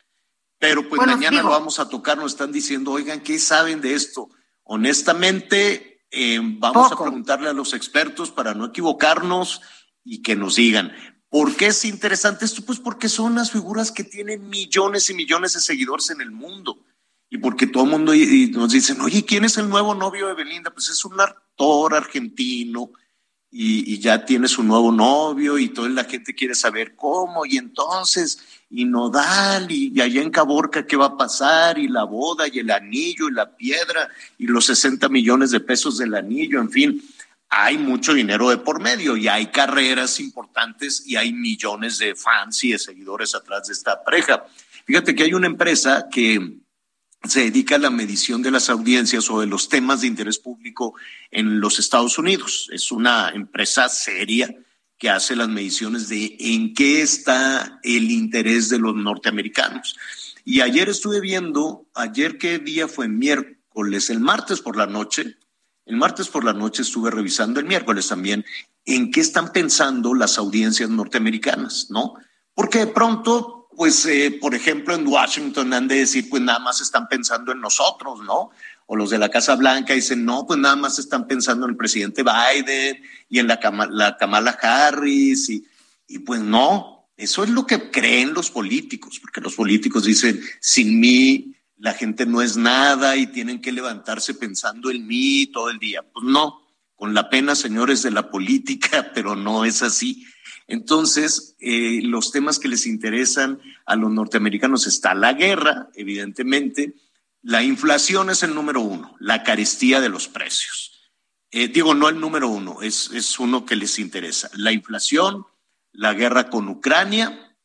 Pero pues mañana lo vamos a tocar, nos están diciendo, oigan, ¿qué saben de esto? Honestamente, em, vamos a preguntarle a los expertos para no equivocarnos y que nos digan. ¿Por qué es interesante esto? Pues porque son las figuras que tienen millones y millones de seguidores en el mundo y porque todo el mundo nos dicen, oye, ¿quién es el nuevo novio de Belinda? Pues es un actor argentino y, ya tiene su nuevo novio y toda la gente quiere saber cómo y entonces, y Nodal y, y allá en Caborca qué va a pasar y la boda y el anillo y la piedra y los 60 millones de pesos del anillo, en fin. Hay mucho dinero de por medio y hay carreras importantes y hay millones de fans y de seguidores atrás de esta pareja. Fíjate que hay una empresa que, se dedica a la medición de las audiencias o de los temas de interés público en los Estados Unidos. Es una empresa seria que hace las mediciones de en qué está el interés de los norteamericanos. Y ayer estuve viendo, ayer qué día fue miércoles, el martes por la noche, el martes por la noche estuve revisando el miércoles también en qué están pensando las audiencias norteamericanas, ¿no? Porque de pronto pues, eh, por ejemplo, en Washington han de decir, pues nada más están pensando en nosotros, ¿no? O los de la Casa Blanca dicen, no, pues nada más están pensando en el presidente Biden y en la, la Kamala Harris, y, y pues no, eso es lo que creen los políticos, porque los políticos dicen, sin mí la gente no es nada y tienen que levantarse pensando en mí todo el día. Pues no, con la pena, señores de la política, pero no es así. Entonces, eh, los temas que les interesan a los norteamericanos está la guerra, evidentemente, la inflación es el número uno, la carestía de los precios. Eh, digo, no el número uno, es, es uno que les interesa. La inflación, la guerra con Ucrania,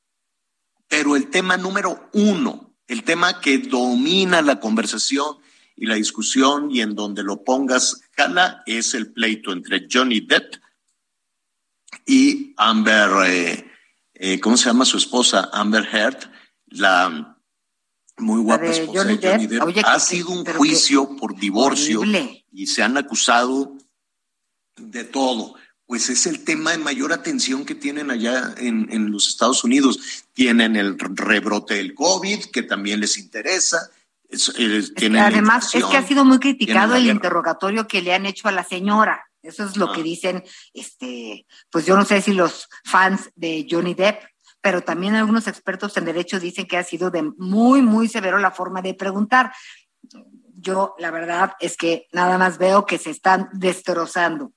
pero el tema número uno, el tema que domina la conversación y la discusión y en donde lo pongas, jala, es el pleito entre Johnny Depp y Amber, eh, eh, ¿cómo se llama su esposa? Amber Heard, la muy guapa esposa de Johnny Depp. ha sido un juicio por divorcio y se han acusado de todo. pues es el tema de mayor atención que tienen allá en, los Estados Unidos. Tienen el rebrote del COVID, que también les interesa. además, es que ha sido muy criticado el interrogatorio que le han hecho a la señora. Eso es lo que ah. dicen, este, pues yo no sé si los fans de Johnny Depp, pero también algunos expertos en derecho dicen que ha sido de muy, muy severo la forma de preguntar. Yo, la verdad, es que nada más veo que se están destrozando.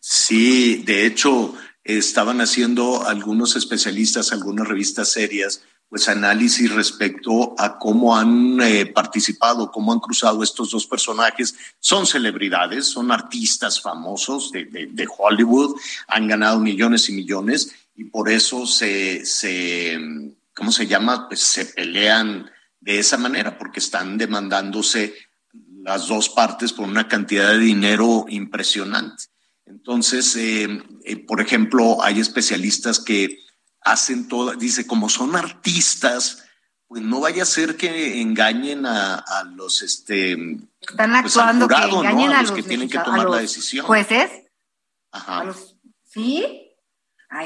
Sí, de hecho, estaban haciendo algunos especialistas, algunas revistas serias, pues análisis respecto a cómo han eh, participado, cómo han cruzado estos dos personajes. Son celebridades, son artistas famosos de, de, Hollywood, han ganado millones y millones y por eso se, se, ¿cómo se llama? Pues se pelean de esa manera, porque están demandándose las dos partes por una cantidad de dinero impresionante. Entonces, eh, eh, por ejemplo, hay especialistas que hacen todo, dice, como son artistas, pues no vaya a ser que engañen a, los este están pues, actuando que engañen a, los, que tienen que tomar la decisión. Jueces. Ajá. ¿Sí?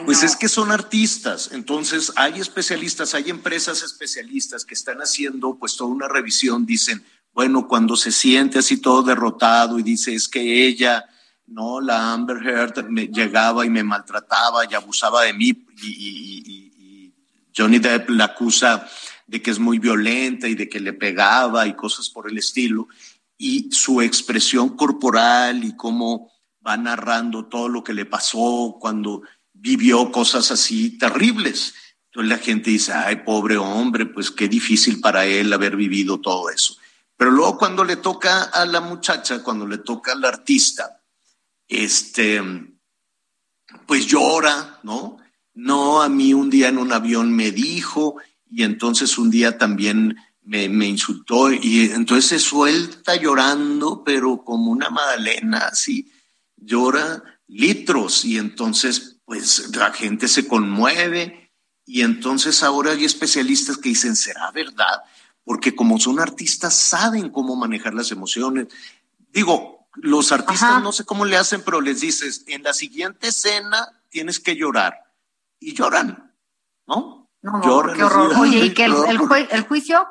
pues es que son artistas, entonces hay especialistas, hay empresas especialistas que están haciendo pues toda una revisión, dicen, bueno, cuando se siente así todo derrotado y dice es que ella no, la Amber Heard me llegaba y me maltrataba y abusaba de mí y, Johnny Depp la acusa de que es muy violenta y de que le pegaba y cosas por el estilo y su expresión corporal y cómo va narrando todo lo que le pasó cuando vivió cosas así terribles. Entonces la gente dice, ay, pobre hombre, pues qué difícil para él haber vivido todo eso. Pero luego cuando le toca a la muchacha, cuando le toca al artista, este, pues llora, ¿no? No, a mí un día en un avión me dijo y entonces un día también me, insultó y entonces se suelta llorando, pero como una magdalena, así, llora litros y entonces pues la gente se conmueve y entonces ahora hay especialistas que dicen, ¿será verdad? Porque como son artistas saben cómo manejar las emociones. Digo, los artistas no sé cómo le hacen, pero les dices, en la siguiente escena tienes que llorar. Y lloran, ¿no? No, lloran, qué horror. Oye, y que el, juicio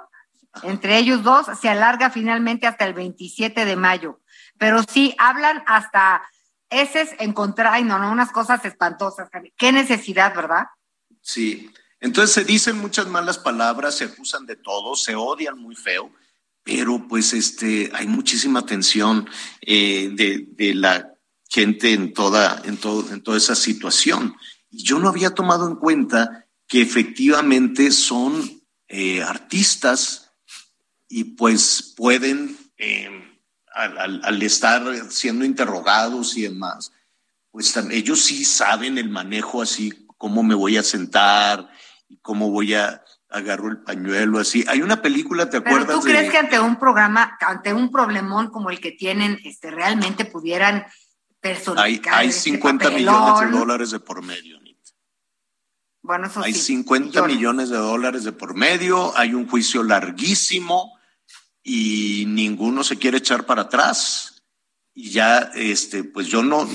entre ellos dos se alarga finalmente hasta el 27 de mayo. Pero sí, hablan hasta ese en contra, y no, no, unas cosas espantosas. Qué necesidad, ¿verdad? Sí. Entonces se dicen muchas malas palabras, se acusan de todo, se odian muy feo pero pues este, hay muchísima tensión eh, de, la gente en toda, en, todo, en toda esa situación. Y yo no había tomado en cuenta que efectivamente son eh, artistas y pues pueden, eh, al, estar siendo interrogados y demás, pues ellos sí saben el manejo así, cómo me voy a sentar cómo voy a, agarró el pañuelo así. Hay una película, ¿te acuerdas? ¿Pero tú crees que ante un programa, ante un problemón como el que tienen, este, realmente pudieran personificar? Hay, hay 50 este millones de dólares de por medio, Bueno, eso Hay 50 millones. de dólares de por medio, hay un juicio larguísimo y ninguno se quiere echar para atrás. Y ya, este, pues yo no,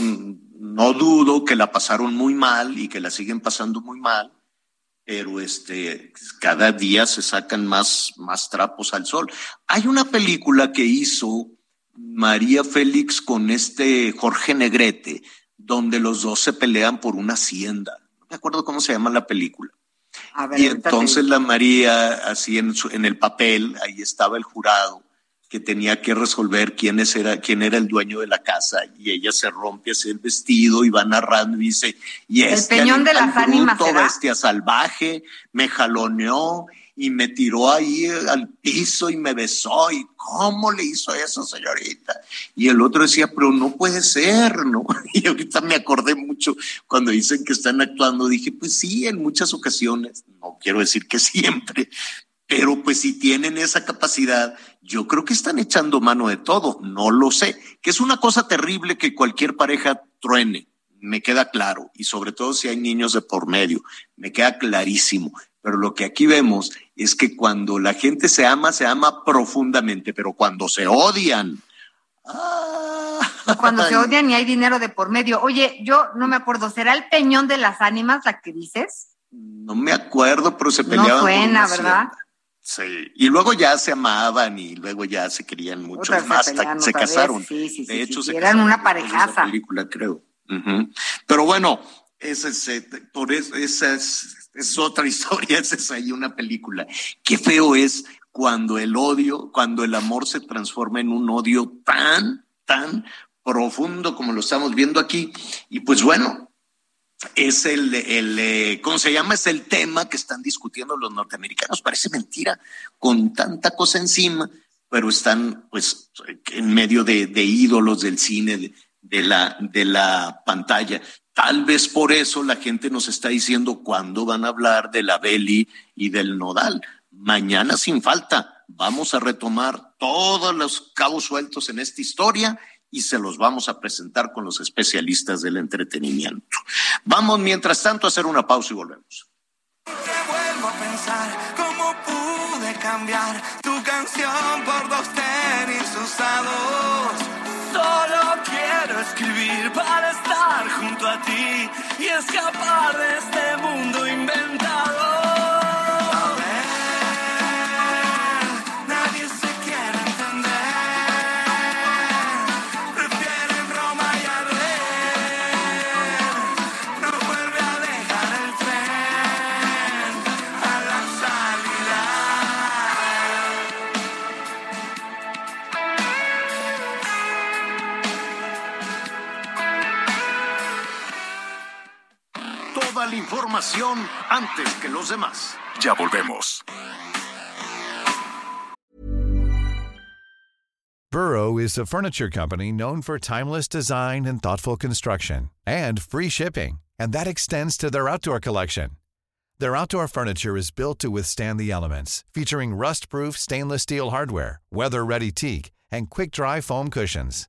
no dudo que la pasaron muy mal y que la siguen pasando muy mal pero este, cada día se sacan más, más trapos al sol. Hay una película que hizo María Félix con este Jorge Negrete, donde los dos se pelean por una hacienda. No me acuerdo cómo se llama la película. y entonces la María, así en, en el papel, ahí estaba el jurado, que tenía que resolver quién, era, quién era el dueño de la casa y ella se rompe así el vestido y va narrando y dice, y el este peñón de las ánimas bestia salvaje, me jaloneó y me tiró ahí al piso y me besó y cómo le hizo eso, señorita. Y el otro decía, pero no puede ser, ¿no? Y ahorita me acordé mucho cuando dicen que están actuando, dije, pues sí, en muchas ocasiones, no quiero decir que siempre, pero pues si tienen esa capacidad, yo creo que están echando mano de todo, no lo sé, que es una cosa terrible que cualquier pareja truene, me queda claro, y sobre todo si hay niños de por medio, me queda clarísimo. Pero lo que aquí vemos es que cuando la gente se ama, se ama profundamente, pero cuando se odian, Cuando se odian y hay dinero de por medio. Oye, yo no me acuerdo, ¿será el Peñón de las Ánimas la que dices? No me acuerdo, pero se peleaban. No suena, ¿verdad? hacienda. Sí, y luego ya se amaban y luego ya se querían mucho se más, se casaron. Sí, sí, de hecho, se eran casaron una parejaza. película, creo. Pero bueno, esa es, eh, por eso, esa es, es otra historia, esa es ahí una película. Qué feo es cuando el odio, cuando el amor se transforma en un odio tan, tan profundo como lo estamos viendo aquí. Y pues bueno, es el, el eh, ¿cómo se llama? Es el tema que están discutiendo los norteamericanos. Parece mentira, con tanta cosa encima, pero están pues en medio de, de ídolos del cine, de, la, de la pantalla. Tal vez por eso la gente nos está diciendo cuándo van a hablar de la Beli y del Nodal. Mañana sin falta vamos a retomar todos los cabos sueltos en esta historia y se los vamos a presentar con los especialistas del entretenimiento. Vamos mientras tanto a hacer una pausa y volvemos. Que vuelvo a pensar cómo pude cambiar tu canción por dos tenis usados. Solo quiero escribir para estar junto a ti y escapar de este mundo inventado. La información antes que los demás. Ya volvemos. Burrow is a furniture company known for timeless design and thoughtful construction and free shipping, and that extends to their outdoor collection. Their outdoor furniture is built to withstand the elements, featuring rust-proof stainless steel hardware, weather-ready teak, and quick-dry foam cushions.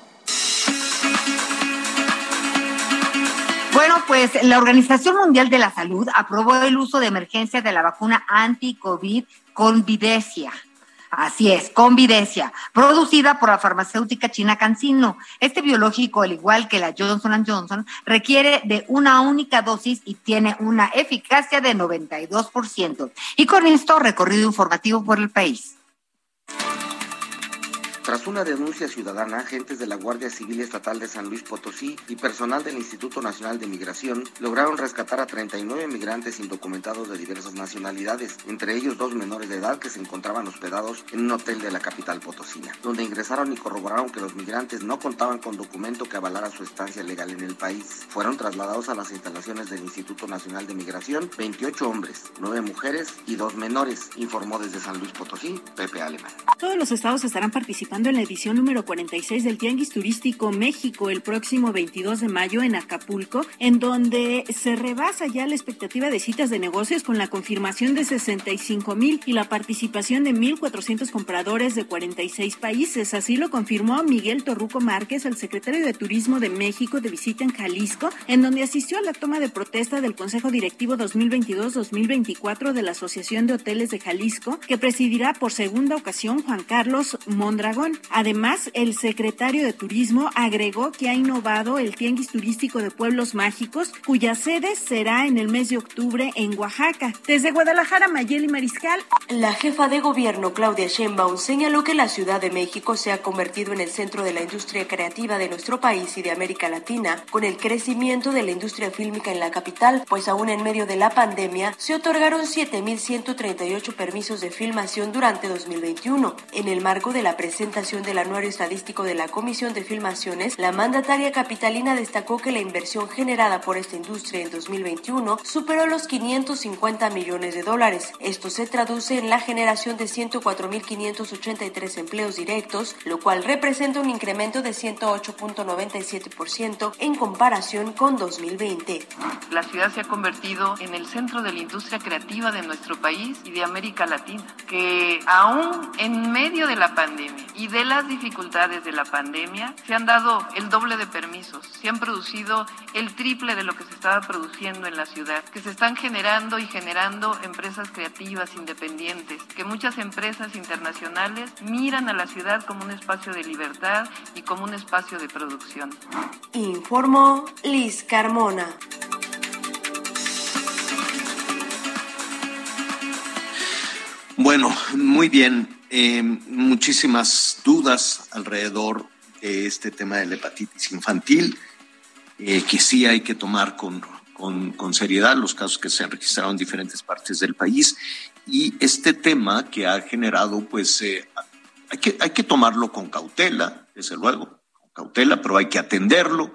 Bueno, pues la Organización Mundial de la Salud aprobó el uso de emergencia de la vacuna anti-COVID Convidecia. Así es, Convidecia, producida por la farmacéutica china CanSino. Este biológico, al igual que la Johnson Johnson, requiere de una única dosis y tiene una eficacia de 92%. Y con esto, recorrido informativo por el país. Tras una denuncia ciudadana, agentes de la Guardia Civil Estatal de San Luis Potosí y personal del Instituto Nacional de Migración lograron rescatar a 39 migrantes indocumentados de diversas nacionalidades, entre ellos dos menores de edad que se encontraban hospedados en un hotel de la capital potosina, donde ingresaron y corroboraron que los migrantes no contaban con documento que avalara su estancia legal en el país. Fueron trasladados a las instalaciones del Instituto Nacional de Migración 28 hombres, 9 mujeres y 2 menores, informó desde San Luis Potosí Pepe Alemán. Todos los estados estarán participando en la edición número 46 del Tianguis Turístico México el próximo 22 de mayo en Acapulco, en donde se rebasa ya la expectativa de citas de negocios con la confirmación de 65 mil y la participación de 1.400 compradores de 46 países. Así lo confirmó Miguel Torruco Márquez, el secretario de Turismo de México de visita en Jalisco, en donde asistió a la toma de protesta del Consejo Directivo 2022-2024 de la Asociación de Hoteles de Jalisco, que presidirá por segunda ocasión Juan Carlos Mondragón. Además, el secretario de Turismo agregó que ha innovado el Tianguis Turístico de Pueblos Mágicos, cuya sede será en el mes de octubre en Oaxaca. Desde Guadalajara, Mayeli Mariscal. La jefa de gobierno, Claudia Sheinbaum, señaló que la Ciudad de México se ha convertido en el centro de la industria creativa de nuestro país y de América Latina, con el crecimiento de la industria fílmica en la capital, pues aún en medio de la pandemia se otorgaron 7.138 permisos de filmación durante 2021, en el marco de la presente presentación del anuario estadístico de la Comisión de Filmaciones, la mandataria capitalina destacó que la inversión generada por esta industria en 2021 superó los 550 millones de dólares. Esto se traduce en la generación de 104.583 empleos directos, lo cual representa un incremento de 108.97% en comparación con 2020. La ciudad se ha convertido en el centro de la industria creativa de nuestro país y de América Latina, que aún en medio de la pandemia y de las dificultades de la pandemia se han dado el doble de permisos, se han producido el triple de lo que se estaba produciendo en la ciudad, que se están generando y generando empresas creativas independientes, que muchas empresas internacionales miran a la ciudad como un espacio de libertad y como un espacio de producción. Informó Liz Carmona. Bueno, muy bien. Eh, muchísimas dudas alrededor de este tema de la hepatitis infantil, eh, que sí hay que tomar con, con, seriedad los casos que se han registrado en diferentes partes del país. Y este tema que ha generado, pues, eh, hay, que, hay que tomarlo con cautela, desde luego, con cautela, pero hay que atenderlo.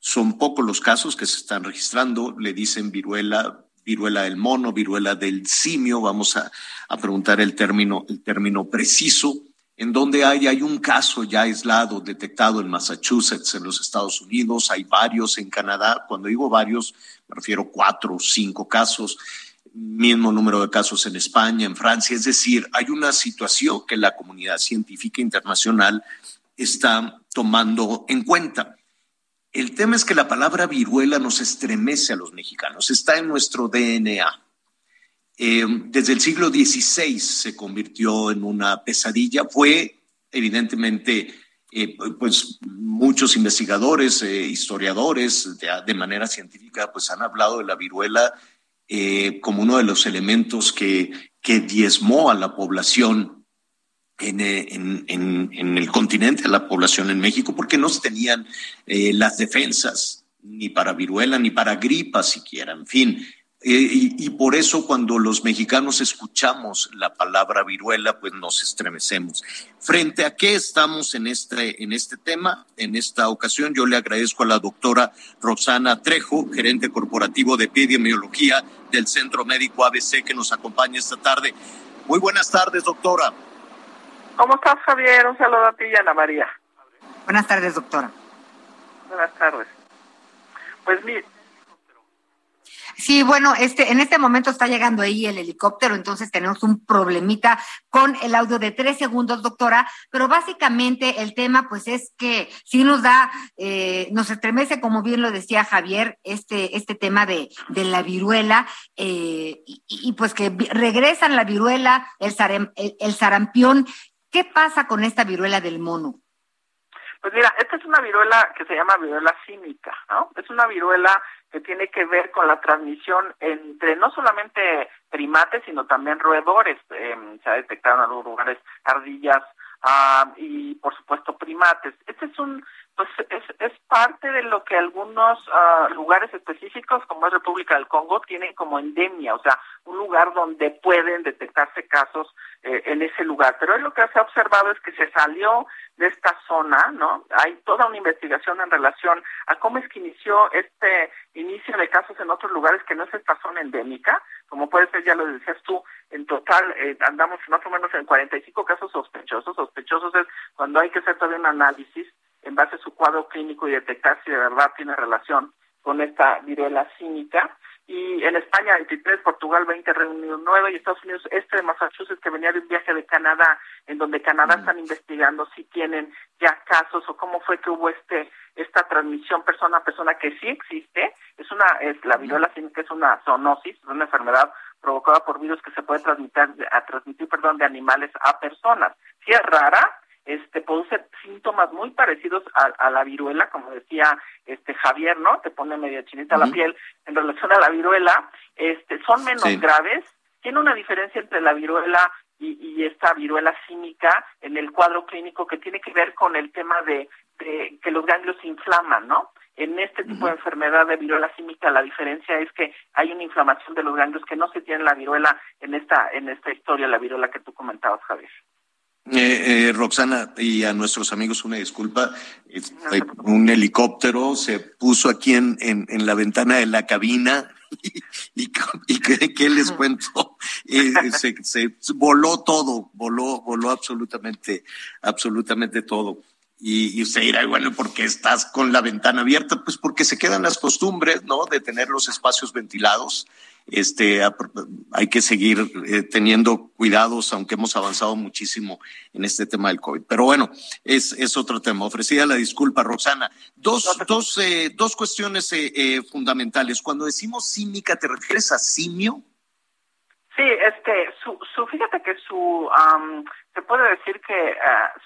Son pocos los casos que se están registrando, le dicen viruela viruela del mono, viruela del simio, vamos a, preguntar el término, el término preciso, en donde hay, hay un caso ya aislado, detectado en Massachusetts, en los Estados Unidos, hay varios en Canadá, cuando digo varios, me refiero a cuatro o cinco casos, mismo número de casos en España, en Francia, es decir, hay una situación que la comunidad científica internacional está tomando en cuenta. El tema es que la palabra viruela nos estremece a los mexicanos, está en nuestro DNA. Eh, desde el siglo XVI se convirtió en una pesadilla, fue evidentemente, eh, pues muchos investigadores, eh, historiadores de, manera científica, pues han hablado de la viruela como uno de los elementos que, que diezmó a la población eh, en, el continente, la población en México, porque no tenían eh, las defensas ni para viruela ni para gripa siquiera, en fin. Eh, y, por eso cuando los mexicanos escuchamos la palabra viruela, pues nos estremecemos. Frente a qué estamos en este, en este tema, en esta ocasión, yo le agradezco a la doctora Rosana Trejo, gerente corporativo de epidemiología del Centro Médico ABC, que nos acompaña esta tarde. Muy buenas tardes, doctora. ¿Cómo estás, Javier? Un saludo a ti y a Ana María. Buenas tardes, doctora. Buenas tardes. Pues mire, Sí, bueno, este, en este momento está llegando ahí el helicóptero, entonces tenemos un problemita con el audio de tres segundos, doctora, pero básicamente el tema pues es que sí nos da, eh, nos estremece, como bien lo decía Javier, este, este tema de, de la viruela, eh, y, pues que regresan la viruela, el, el, el sarampión, ¿Qué pasa con esta viruela del mono? Pues mira, esta es una viruela que se llama viruela cínica, ¿no? Es una viruela que tiene que ver con la transmisión entre no solamente primates, sino también roedores. Em, se ha detectado en algunos lugares ardillas ah, y, por supuesto, primates. Este es un pues es, es parte de lo que algunos ah, lugares específicos, como es República del Congo, tienen como endemia, o sea, un lugar donde pueden detectarse casos eh, en ese lugar. Pero lo que se ha observado es que se salió de esta zona, ¿no? Hay toda una investigación en relación a cómo es que inició este inicio de casos en otros lugares que no es esta zona endémica, como puede ser, ya lo decías tú, en total eh, andamos más o menos en 45 casos sospechosos. Sospechosos es cuando hay que hacer todavía un análisis base a su cuadro clínico y detectar si de verdad tiene relación con esta viruela cínica. Y en España 23, Portugal 20, Reino Unido 9 y Estados Unidos este de Massachusetts que venía de un viaje de Canadá, en donde Canadá mm. están investigando si tienen ya casos o cómo fue que hubo este esta transmisión persona a persona que sí existe, es una es la viruela cínica es una zoonosis, una enfermedad provocada por virus que se puede transmitir a transmitir perdón de animales a personas. Si es rara, este produce síntomas muy parecidos a, la viruela, como decía este Javier, ¿no? Te pone media chinita la piel en relación a la viruela, este son menos graves, tiene una diferencia entre la viruela y, esta viruela cínica en el cuadro clínico que tiene que ver con el tema de, que los ganglios se inflaman, ¿no? En este tipo de enfermedad de viruela cínica la diferencia es que hay una inflamación de los ganglios que no se tiene en la viruela en esta en esta historia, la viruela que tú comentabas, Javier. Eh, eh, Roxana, y a nuestros amigos una disculpa, un helicóptero se puso aquí en, en, la ventana de la cabina y, y, ¿qué, les cuento? Eh, se, se, voló todo, voló, voló absolutamente, absolutamente todo. Y, y, usted dirá, bueno, ¿por qué estás con la ventana abierta? Pues porque se quedan las costumbres, ¿no? De tener los espacios ventilados este, hay que seguir eh, teniendo cuidados, aunque hemos avanzado muchísimo en este tema del COVID. Pero bueno, es, es otro tema. Ofrecida la disculpa, Roxana. Dos, dos, eh, dos cuestiones eh, fundamentales. Cuando decimos cínica, ¿te refieres a simio? Sí, este, su, su fíjate que su, se puede decir que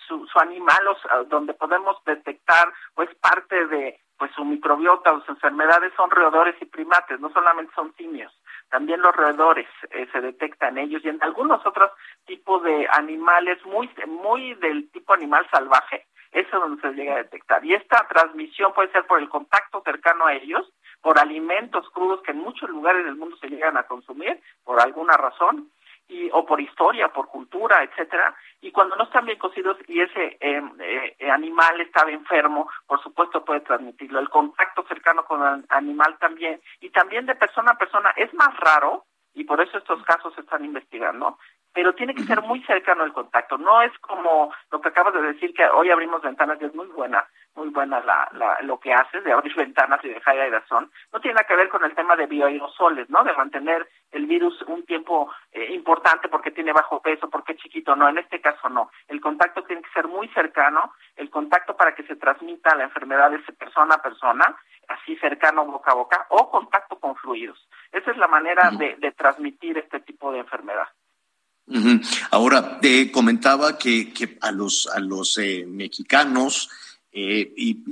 su, su animal, donde podemos detectar, pues parte de pues su microbiota o sus enfermedades son roedores y primates, no solamente son simios también los roedores eh, se detectan ellos y en algunos otros tipos de animales muy muy del tipo animal salvaje eso es donde se llega a detectar. Y esta transmisión puede ser por el contacto cercano a ellos por alimentos crudos que en muchos lugares del mundo se llegan a consumir por alguna razón y, o por historia, por cultura, etcétera, y cuando no están bien cocidos y ese eh, eh, animal estaba enfermo, por supuesto puede transmitirlo. El contacto cercano con el animal también, y también de persona a persona es más raro, y por eso estos casos se están investigando, pero tiene que ser muy cercano el contacto. No es como lo que acabas de decir, que hoy abrimos ventanas y es muy buena, muy buena la, la, lo que haces de abrir ventanas y dejar aerosol. No tiene nada que ver con el tema de bioaerosoles, ¿no? De mantener el virus un tiempo eh, importante porque tiene bajo peso, porque es chiquito. No, en este caso no. El contacto tiene que ser muy cercano, el contacto para que se transmita la enfermedad de persona a persona, así cercano boca a boca, o contacto con fluidos. Esa es la manera de, de transmitir este tipo de enfermedad. Ahora, te comentaba que, a los, a los eh, mexicanos, eh, y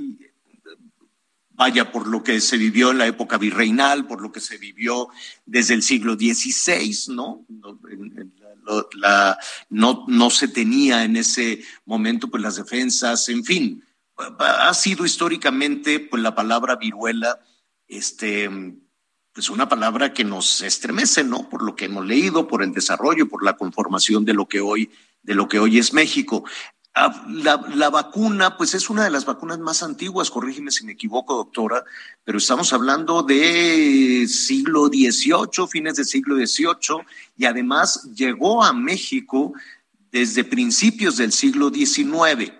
vaya por lo que se vivió en la época virreinal, por lo que se vivió desde el siglo XVI, ¿no? No, no se tenía en ese momento pues las defensas, en fin, ha sido históricamente pues la palabra viruela, este, es una palabra que nos estremece, ¿no? Por lo que hemos leído, por el desarrollo, por la conformación de lo que hoy, de lo que hoy es México. Ah, la, vacuna, pues es una de las vacunas más antiguas, corrígeme si me equivoco, doctora, pero estamos hablando de siglo XVIII, fines del siglo XVIII, y además llegó a México desde principios del siglo XIX.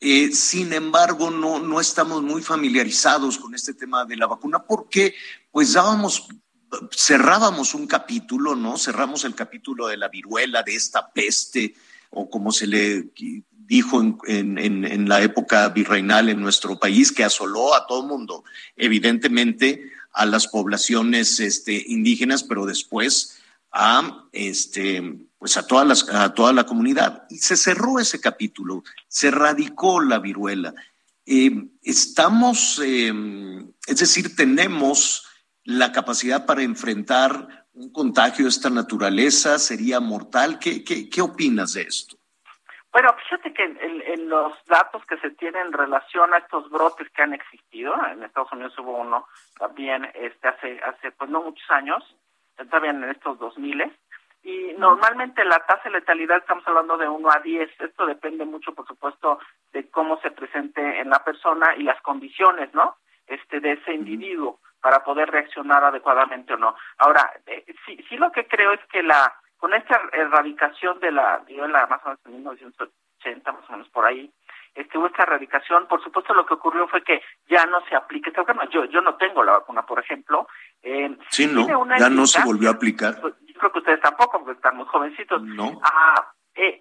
Eh, sin embargo, no, no estamos muy familiarizados con este tema de la vacuna porque pues dábamos, cerrábamos un capítulo, ¿no? Cerramos el capítulo de la viruela, de esta peste, o como se le dijo en, la época virreinal en nuestro país, que asoló a todo el mundo, evidentemente a las poblaciones este, indígenas, pero después a este pues a todas las, a toda la comunidad y se cerró ese capítulo, se radicó la viruela. Eh, estamos, eh, es decir, tenemos la capacidad para enfrentar un contagio de esta naturaleza? ¿Sería mortal? ¿Qué, qué, qué opinas de esto? Bueno, fíjate que en, los datos que se tienen en relación a estos brotes que han existido, en Estados Unidos hubo uno también este hace, hace pues no muchos años, también en estos 2000 y normalmente la tasa de letalidad estamos hablando de 1 a 10. Esto depende mucho, por supuesto, de cómo se presente en la persona y las condiciones, ¿no? Este de ese individuo para poder reaccionar adecuadamente o no. Ahora, eh, sí, sí lo que creo es que la con esta erradicación de la la más o menos en 1980, más o menos por ahí, este, hubo esta erradicación, por supuesto lo que ocurrió fue que ya no se aplica esta vacuna. Yo, yo no tengo la vacuna, por ejemplo. Eh, sí, no, ya no se volvió a aplicar. Pues, yo creo que ustedes tampoco, porque están muy jovencitos. No. Ah, eh,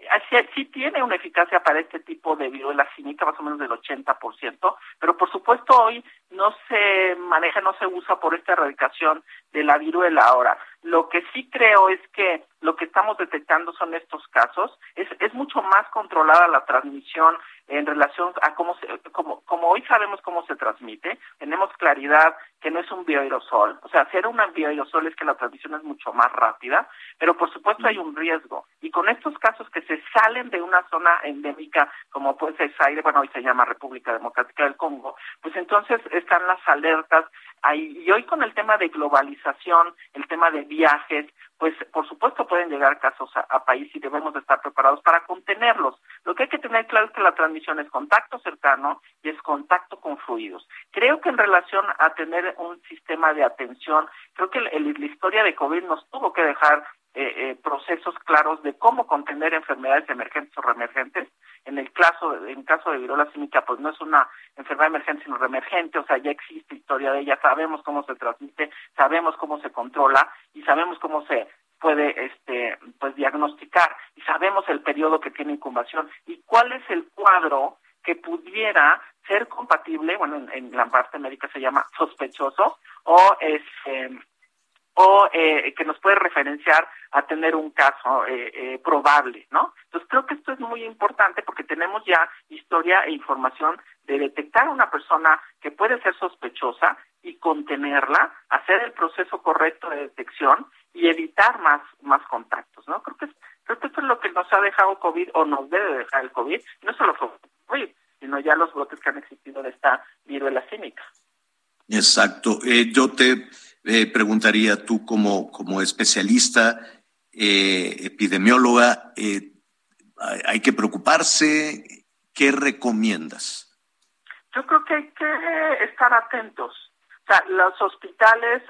sí, tiene una eficacia para este tipo de viruela cínica, más o menos del 80%, pero por supuesto hoy no se maneja, no se usa por esta erradicación de la viruela. Ahora, lo que sí creo es que lo que estamos detectando son estos casos. Es, es mucho más controlada la transmisión en relación a cómo se, como, como hoy sabemos cómo se transmite, tenemos claridad que no es un bioaerosol, o sea, ser un bioaerosol es que la transmisión es mucho más rápida, pero por supuesto hay un riesgo. Y con estos casos que se salen de una zona endémica, como puede ser Zaire, bueno, hoy se llama República Democrática del Congo, pues entonces están las alertas y hoy con el tema de globalización, el tema de viajes, pues por supuesto pueden llegar casos a, país y debemos de estar preparados para contenerlos. Lo que hay que tener claro es que la transmisión es contacto cercano y es contacto con fluidos. Creo que en relación a tener un sistema de atención, creo que la historia de COVID nos tuvo que dejar eh, eh, procesos claros de cómo contener enfermedades emergentes o reemergentes. En el caso, en caso de viruela símica, pues no es una enfermedad emergente, sino reemergente, o sea, ya existe historia de ella, sabemos cómo se transmite, sabemos cómo se controla y sabemos cómo se puede este pues diagnosticar y sabemos el periodo que tiene incubación y cuál es el cuadro que pudiera ser compatible, bueno, en, en la parte médica se llama sospechoso o es este, o eh, que nos puede referenciar a tener un caso eh, eh, probable, ¿no? Entonces creo que esto es muy importante porque tenemos ya historia e información de detectar a una persona que puede ser sospechosa y contenerla, hacer el proceso correcto de detección y evitar más más contactos, ¿no? Creo que creo que esto es lo que nos ha dejado COVID o nos debe dejar el COVID, no solo COVID, sino ya los brotes que han existido de esta viruela cínica. Exacto. yo te eh, preguntaría tú como, como especialista, eh, epidemióloga, eh, ¿hay que preocuparse? ¿Qué recomiendas? Yo creo que hay que estar atentos. O sea, los hospitales,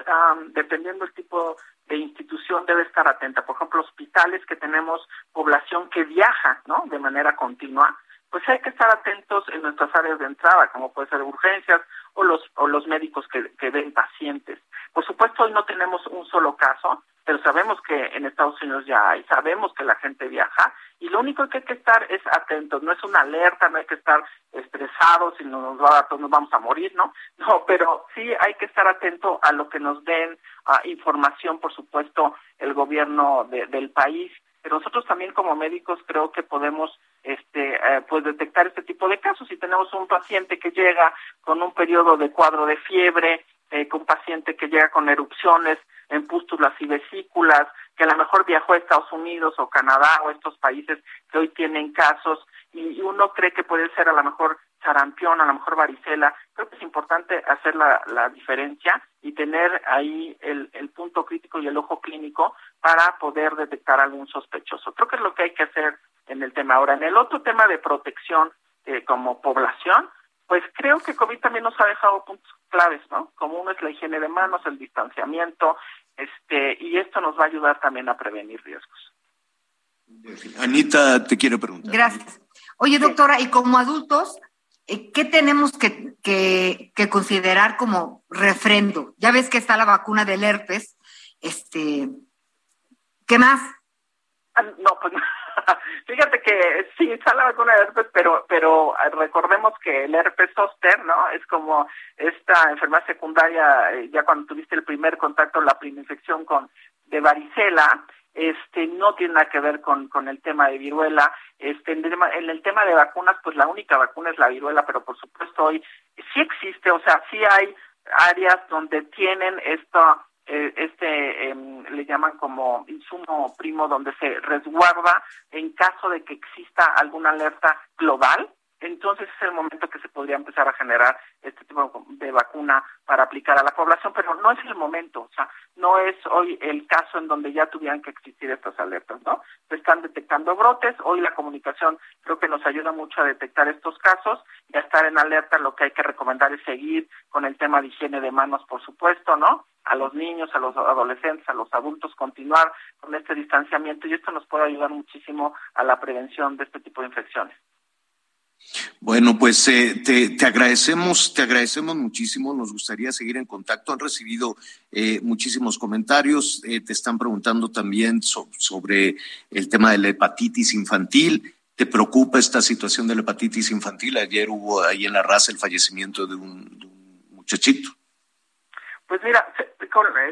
dependiendo del tipo de institución, debe estar atenta. Por ejemplo, hospitales que tenemos población que viaja, ¿no? De manera continua, pues hay que estar atentos en nuestras áreas de entrada, como puede ser urgencias o los, o los médicos que, que ven pacientes. Por supuesto, hoy no tenemos un solo caso, pero sabemos que en Estados Unidos ya hay, sabemos que la gente viaja y lo único que hay que estar es atentos, no es una alerta, no hay que estar estresados y nos, va, nos vamos a morir, ¿no? No, pero sí hay que estar atento a lo que nos den información, por supuesto, el gobierno del país, pero nosotros también como médicos creo que podemos este eh, pues detectar este tipo de casos si tenemos un paciente que llega con un periodo de cuadro de fiebre eh, con un paciente que llega con erupciones en pústulas y vesículas, que a lo mejor viajó a Estados Unidos o Canadá o estos países que hoy tienen casos y uno cree que puede ser a lo mejor sarampión, a lo mejor varicela. Creo que es importante hacer la, la diferencia y tener ahí el, el punto crítico y el ojo clínico para poder detectar algún sospechoso. Creo que es lo que hay que hacer en el tema. Ahora, en el otro tema de protección eh, como población, pues creo que COVID también nos ha dejado puntos claves, ¿no? Como uno es la higiene de manos, el distanciamiento, este, y esto nos va a ayudar también a prevenir riesgos. Anita, te quiero preguntar. Gracias. Oye, doctora, y como adultos, eh, ¿qué tenemos que, que, que, considerar como refrendo? Ya ves que está la vacuna del herpes, este, ¿qué más? Ah, no, pues Fíjate que sí, está la vacuna de herpes, pero, pero recordemos que el herpes zóster, ¿no? Es como esta enfermedad secundaria, eh, ya cuando tuviste el primer contacto, la primera infección con de varicela, este no tiene nada que ver con, con el tema de viruela. Este, en, en el tema de vacunas, pues la única vacuna es la viruela, pero por supuesto hoy sí existe, o sea, sí hay áreas donde tienen esto eh, este em, le llaman como insumo primo donde se resguarda en caso de que exista alguna alerta global entonces es el momento que se podría empezar a generar este tipo de vacuna para aplicar a la población, pero no es el momento, o sea, no es hoy el caso en donde ya tuvieran que existir estas alertas, ¿no? Se están detectando brotes, hoy la comunicación creo que nos ayuda mucho a detectar estos casos y a estar en alerta, lo que hay que recomendar es seguir con el tema de higiene de manos, por supuesto, ¿no? A los niños, a los adolescentes, a los adultos, continuar con este distanciamiento y esto nos puede ayudar muchísimo a la prevención de este tipo de infecciones. Bueno, pues eh, te, agradecemos, te agradecemos muchísimo. Nos gustaría seguir en contacto. Han recibido eh, muchísimos comentarios. Eh, te están preguntando también sobre el tema de la hepatitis infantil. ¿Te preocupa esta situación de la hepatitis infantil? Ayer hubo ahí en la raza el fallecimiento de un, muchachito. Pues mira,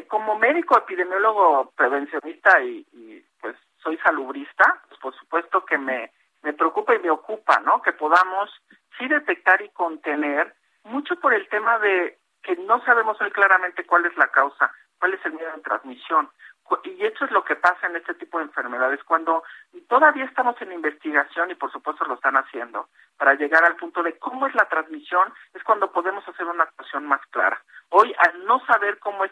como médico epidemiólogo prevencionista y, y pues soy salubrista, pues por supuesto que me me preocupa y me ocupa, ¿no? Que podamos sí detectar y contener, mucho por el tema de que no sabemos hoy claramente cuál es la causa, cuál es el medio de transmisión. Y eso es lo que pasa en este tipo de enfermedades. Cuando todavía estamos en investigación, y por supuesto lo están haciendo, para llegar al punto de cómo es la transmisión, es cuando podemos hacer una actuación más clara. Hoy, al no saber cómo es,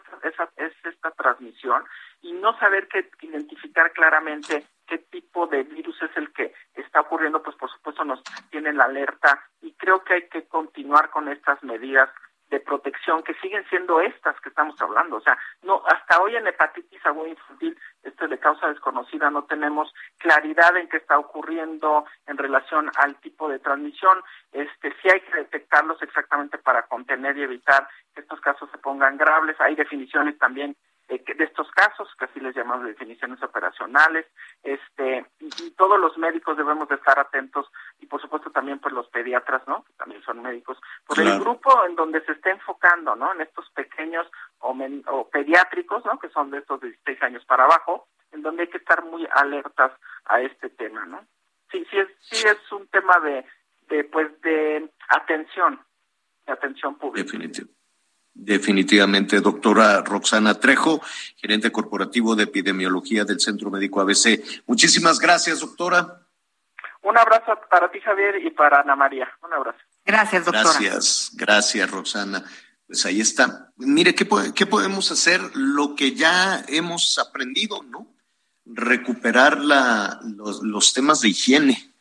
es esta transmisión y no saber que identificar claramente qué tipo de virus es el que está ocurriendo, pues por supuesto nos tiene la alerta y creo que hay que continuar con estas medidas de protección que siguen siendo estas que estamos hablando. O sea, no hasta hoy en hepatitis aguda infantil, esto es de causa desconocida, no tenemos claridad en qué está ocurriendo en relación al tipo de transmisión. Este, sí hay que detectarlos exactamente para contener y evitar que estos casos se pongan graves. Hay definiciones también de, de estos casos, que así les llamamos definiciones operacionales, este, y, todos los médicos debemos de estar atentos, y por supuesto también pues los pediatras, ¿no? Que también son médicos, por el grupo en donde se esté enfocando, ¿no? En estos pequeños o, o pediátricos, ¿no? Que son de estos de 16 años para abajo, en donde hay que estar muy alertas a este tema, ¿no? Sí, sí es, sí es un tema de, de pues de atención, de atención pública. Definitivo. Definitivamente, doctora Roxana Trejo, gerente corporativo de epidemiología del Centro Médico ABC. Muchísimas gracias, doctora. Un abrazo para ti, Javier, y para Ana María. Un abrazo. Gracias, doctora. Gracias, gracias, Roxana. Pues ahí está. Mire, ¿qué, qué podemos hacer? Lo que ya hemos aprendido, ¿no? Recuperar la, los, los temas de higiene.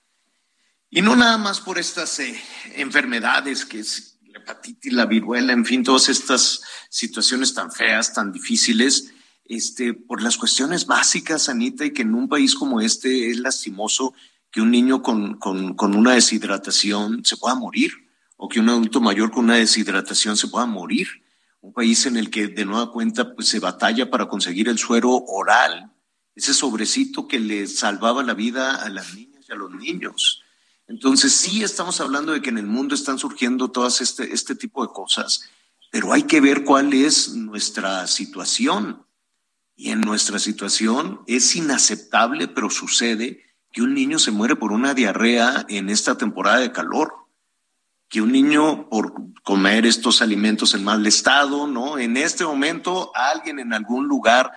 Y no nada más por estas eh, enfermedades que es, hepatitis, la viruela, en fin, todas estas situaciones tan feas, tan difíciles, este, por las cuestiones básicas, Anita, y que en un país como este es lastimoso que un niño con, con, con una deshidratación se pueda morir, o que un adulto mayor con una deshidratación se pueda morir. Un país en el que de nueva cuenta pues, se batalla para conseguir el suero oral, ese sobrecito que le salvaba la vida a las niñas y a los niños. Entonces sí estamos hablando de que en el mundo están surgiendo todas este, este tipo de cosas, pero hay que ver cuál es nuestra situación. Y en nuestra situación es inaceptable, pero sucede que un niño se muere por una diarrea en esta temporada de calor, que un niño por comer estos alimentos en mal estado, ¿no? En este momento alguien en algún lugar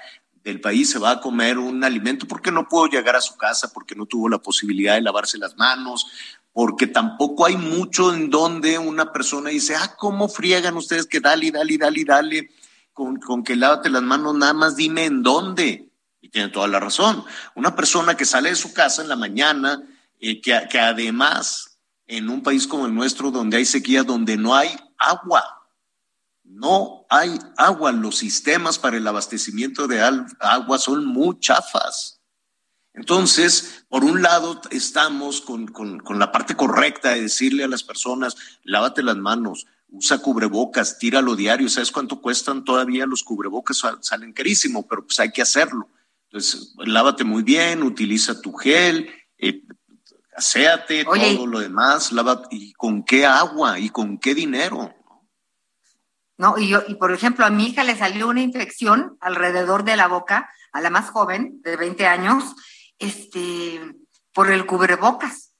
del país se va a comer un alimento porque no puedo llegar a su casa, porque no tuvo la posibilidad de lavarse las manos, porque tampoco hay mucho en donde una persona dice, ah, ¿cómo friegan ustedes que dale, dale, dale, dale, con, con que lávate las manos, nada más dime en dónde? Y tiene toda la razón. Una persona que sale de su casa en la mañana, eh, que, que además en un país como el nuestro, donde hay sequía, donde no hay agua, no hay agua. Los sistemas para el abastecimiento de agua son muy chafas. Entonces, por un lado, estamos con, la parte correcta de decirle a las personas, lávate las manos, usa cubrebocas, tíralo diario. ¿Sabes cuánto cuestan todavía los cubrebocas? Salen carísimo, pero pues hay que hacerlo. Entonces, lávate muy bien, utiliza tu gel, eh, aséate, todo lo demás, lava, ¿y con qué agua? ¿Y con qué dinero? ¿No? Y, yo, y por ejemplo, a mi hija le salió una infección alrededor de la boca, a la más joven, de 20 años, este, por el cubrebocas.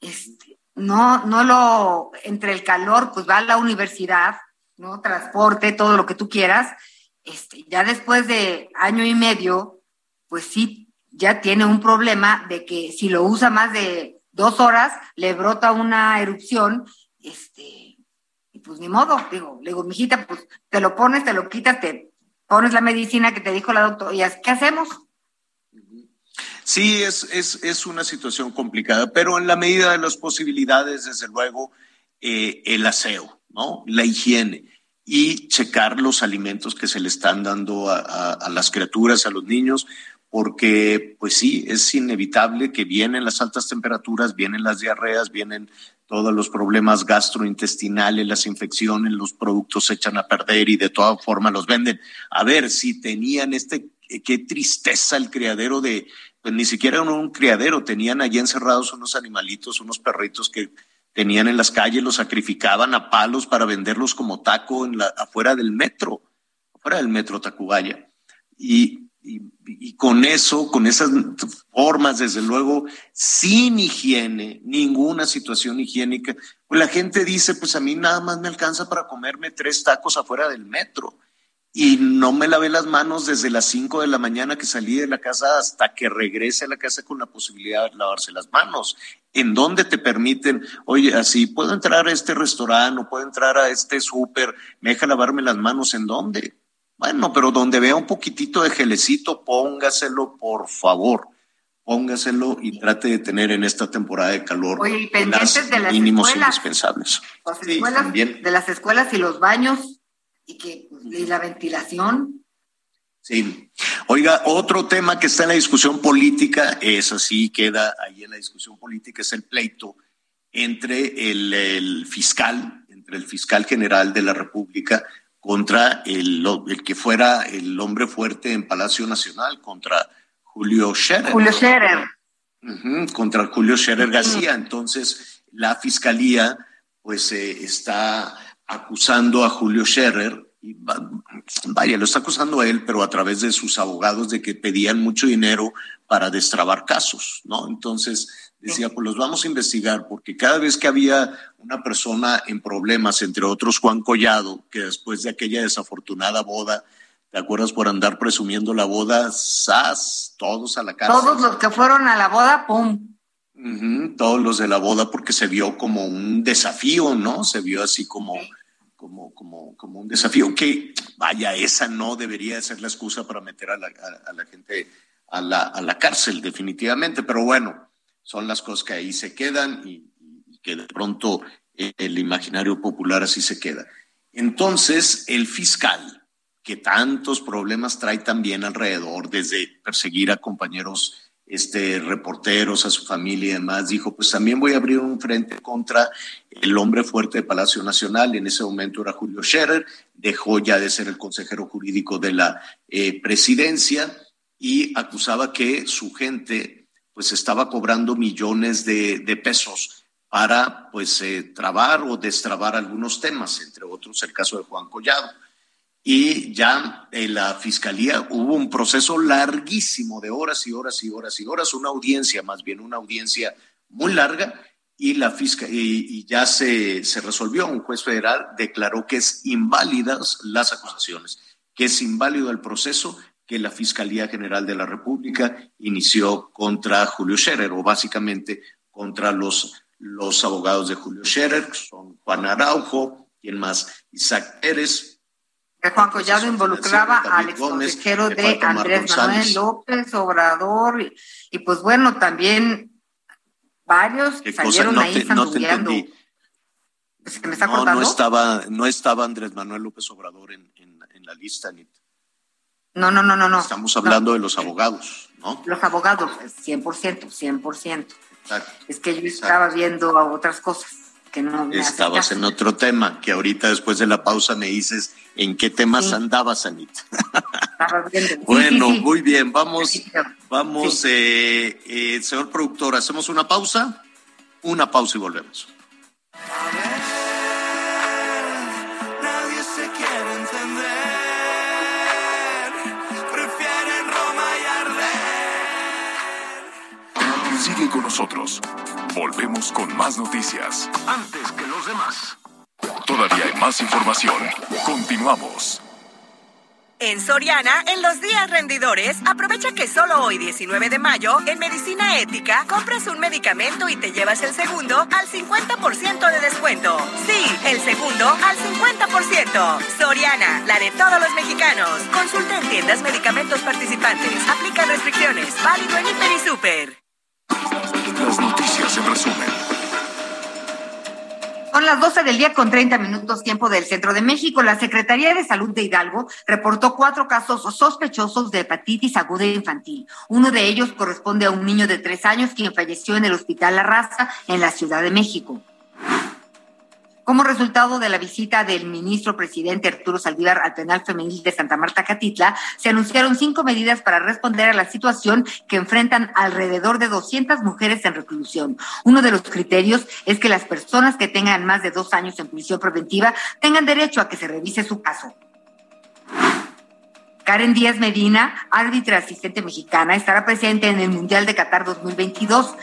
Este, no, no lo, entre el calor, pues va a la universidad, ¿no? Transporte, todo lo que tú quieras. Este, ya después de año y medio, pues sí, ya tiene un problema de que si lo usa más de dos horas, le brota una erupción, este, pues ni modo, digo, le digo, mijita, pues te lo pones, te lo quitas, te pones la medicina que te dijo la doctora, y ¿qué hacemos? Sí, es, es, es una situación complicada, pero en la medida de las posibilidades, desde luego, eh, el aseo, ¿no? La higiene y checar los alimentos que se le están dando a las criaturas, a los niños, porque pues sí, es inevitable que vienen las altas temperaturas, vienen las diarreas, vienen todos los problemas gastrointestinales, las infecciones, los productos se echan a perder y de todas formas los venden. A ver, si tenían este, qué tristeza el criadero de, pues ni siquiera era un criadero, tenían allí encerrados unos animalitos, unos perritos que tenían en las calles, los sacrificaban a palos para venderlos como taco en la, afuera del metro, afuera del metro Tacubaya. Y y, con eso, con esas formas, desde luego, sin higiene, ninguna situación higiénica, pues la gente dice, pues a mí nada más me alcanza para comerme tres tacos afuera del metro. y no me lavé las manos desde las 5 de la mañana que salí de la casa hasta que regrese a la casa con la posibilidad de lavarse las manos. ¿En dónde te permiten, oye, así puedo entrar a este restaurante o puedo entrar a este súper, me deja lavarme las manos en dónde? Bueno, pero donde vea un poquitito de gelecito, póngaselo, por favor. Póngaselo y trate de tener en esta temporada de calor Oye, pendientes de las mínimos escuelas, indispensables. las Sí, escuelas, también. de las escuelas y los baños y que y la ventilación. Sí. Oiga, otro tema que está en la discusión política, es así, queda ahí en la discusión política, es el pleito entre el, el fiscal, entre el fiscal general de la República contra el, el que fuera el hombre fuerte en Palacio Nacional, contra Julio Scherer. Julio Scherer. Contra Julio Scherer García. Entonces, la fiscalía, pues, eh, está acusando a Julio Scherer, y va- vaya, lo está acusando a él, pero a través de sus abogados de que pedían mucho dinero para destrabar casos, ¿no? Entonces, decía, pues los vamos a investigar, porque cada vez que había una persona en problemas, entre otros Juan Collado, que después de aquella desafortunada boda, ¿te acuerdas por andar presumiendo la boda? ¡Sas! Todos a la cárcel. Todos los que fueron a la boda, ¡pum! Todos los de la boda porque se vio como un desafío, ¿no? Se vio así como, como, como, como un desafío que, vaya, esa no debería de ser la excusa para meter a la, a- a la gente a la, a la cárcel, definitivamente, pero bueno, son las cosas que ahí se quedan y, que de pronto el imaginario popular así se queda. Entonces, el fiscal, que tantos problemas trae también alrededor, desde perseguir a compañeros este, reporteros, a su familia y demás, dijo, pues también voy a abrir un frente contra el hombre fuerte de Palacio Nacional, en ese momento era Julio Scherer, dejó ya de ser el consejero jurídico de la eh, presidencia y acusaba que su gente pues estaba cobrando millones de, de pesos para pues eh, trabar o destrabar algunos temas, entre otros el caso de Juan Collado y ya en la fiscalía hubo un proceso larguísimo de horas y horas y horas y horas, una audiencia, más bien una audiencia muy larga, y la fisca y, ya se, se resolvió. Un juez federal declaró que es inválidas las acusaciones, que es inválido el proceso que la Fiscalía General de la República inició contra Julio Scherer, o básicamente contra los, los abogados de Julio Scherer, que son Juan Araujo, quien más, Isaac Pérez, Que Juan Collado involucraba al ex Gómez, consejero le de Omar Andrés González. Manuel López Obrador. Y, y pues bueno, también varios ¿Qué cosa? salieron No ahí te, no te entendí. ¿Se me está No, no estaba, no estaba Andrés Manuel López Obrador en, en- en la lista, Anita. No, no, no, no, no. Estamos hablando de los abogados, ¿no? Los abogados, 100%, 100%. Exacto. Es que yo estaba viendo a otras cosas que no me Estabas en otro tema, que ahorita después de la pausa me dices en qué temas Sí. andabas, Anita. Estaba viendo. Sí, Bueno, sí, sí. muy bien, vamos, vamos, eh, eh, señor productor, hacemos una pausa, una pausa y volvemos. Nadie Sigue con nosotros. Volvemos con más noticias. Antes que los demás. Todavía hay más información. Continuamos. En Soriana, en los días rendidores, aprovecha que solo hoy, 19 de mayo, en Medicina Ética, compras un medicamento y te llevas el segundo al 50% de descuento. Sí, el segundo al 50%. Soriana, la de todos los mexicanos. Consulta en tiendas medicamentos participantes. Aplica restricciones. Válido en Hiper y Super. Las noticias en resumen. Son las 12 del día con 30 minutos tiempo del centro de México. La Secretaría de Salud de Hidalgo reportó cuatro casos sospechosos de hepatitis aguda infantil. Uno de ellos corresponde a un niño de tres años quien falleció en el Hospital La Raza en la Ciudad de México. Como resultado de la visita del ministro presidente Arturo Saldívar al penal femenil de Santa Marta Catitla, se anunciaron cinco medidas para responder a la situación que enfrentan alrededor de 200 mujeres en reclusión. Uno de los criterios es que las personas que tengan más de dos años en prisión preventiva tengan derecho a que se revise su caso. Karen Díaz Medina, árbitra asistente mexicana, estará presente en el Mundial de Qatar 2022.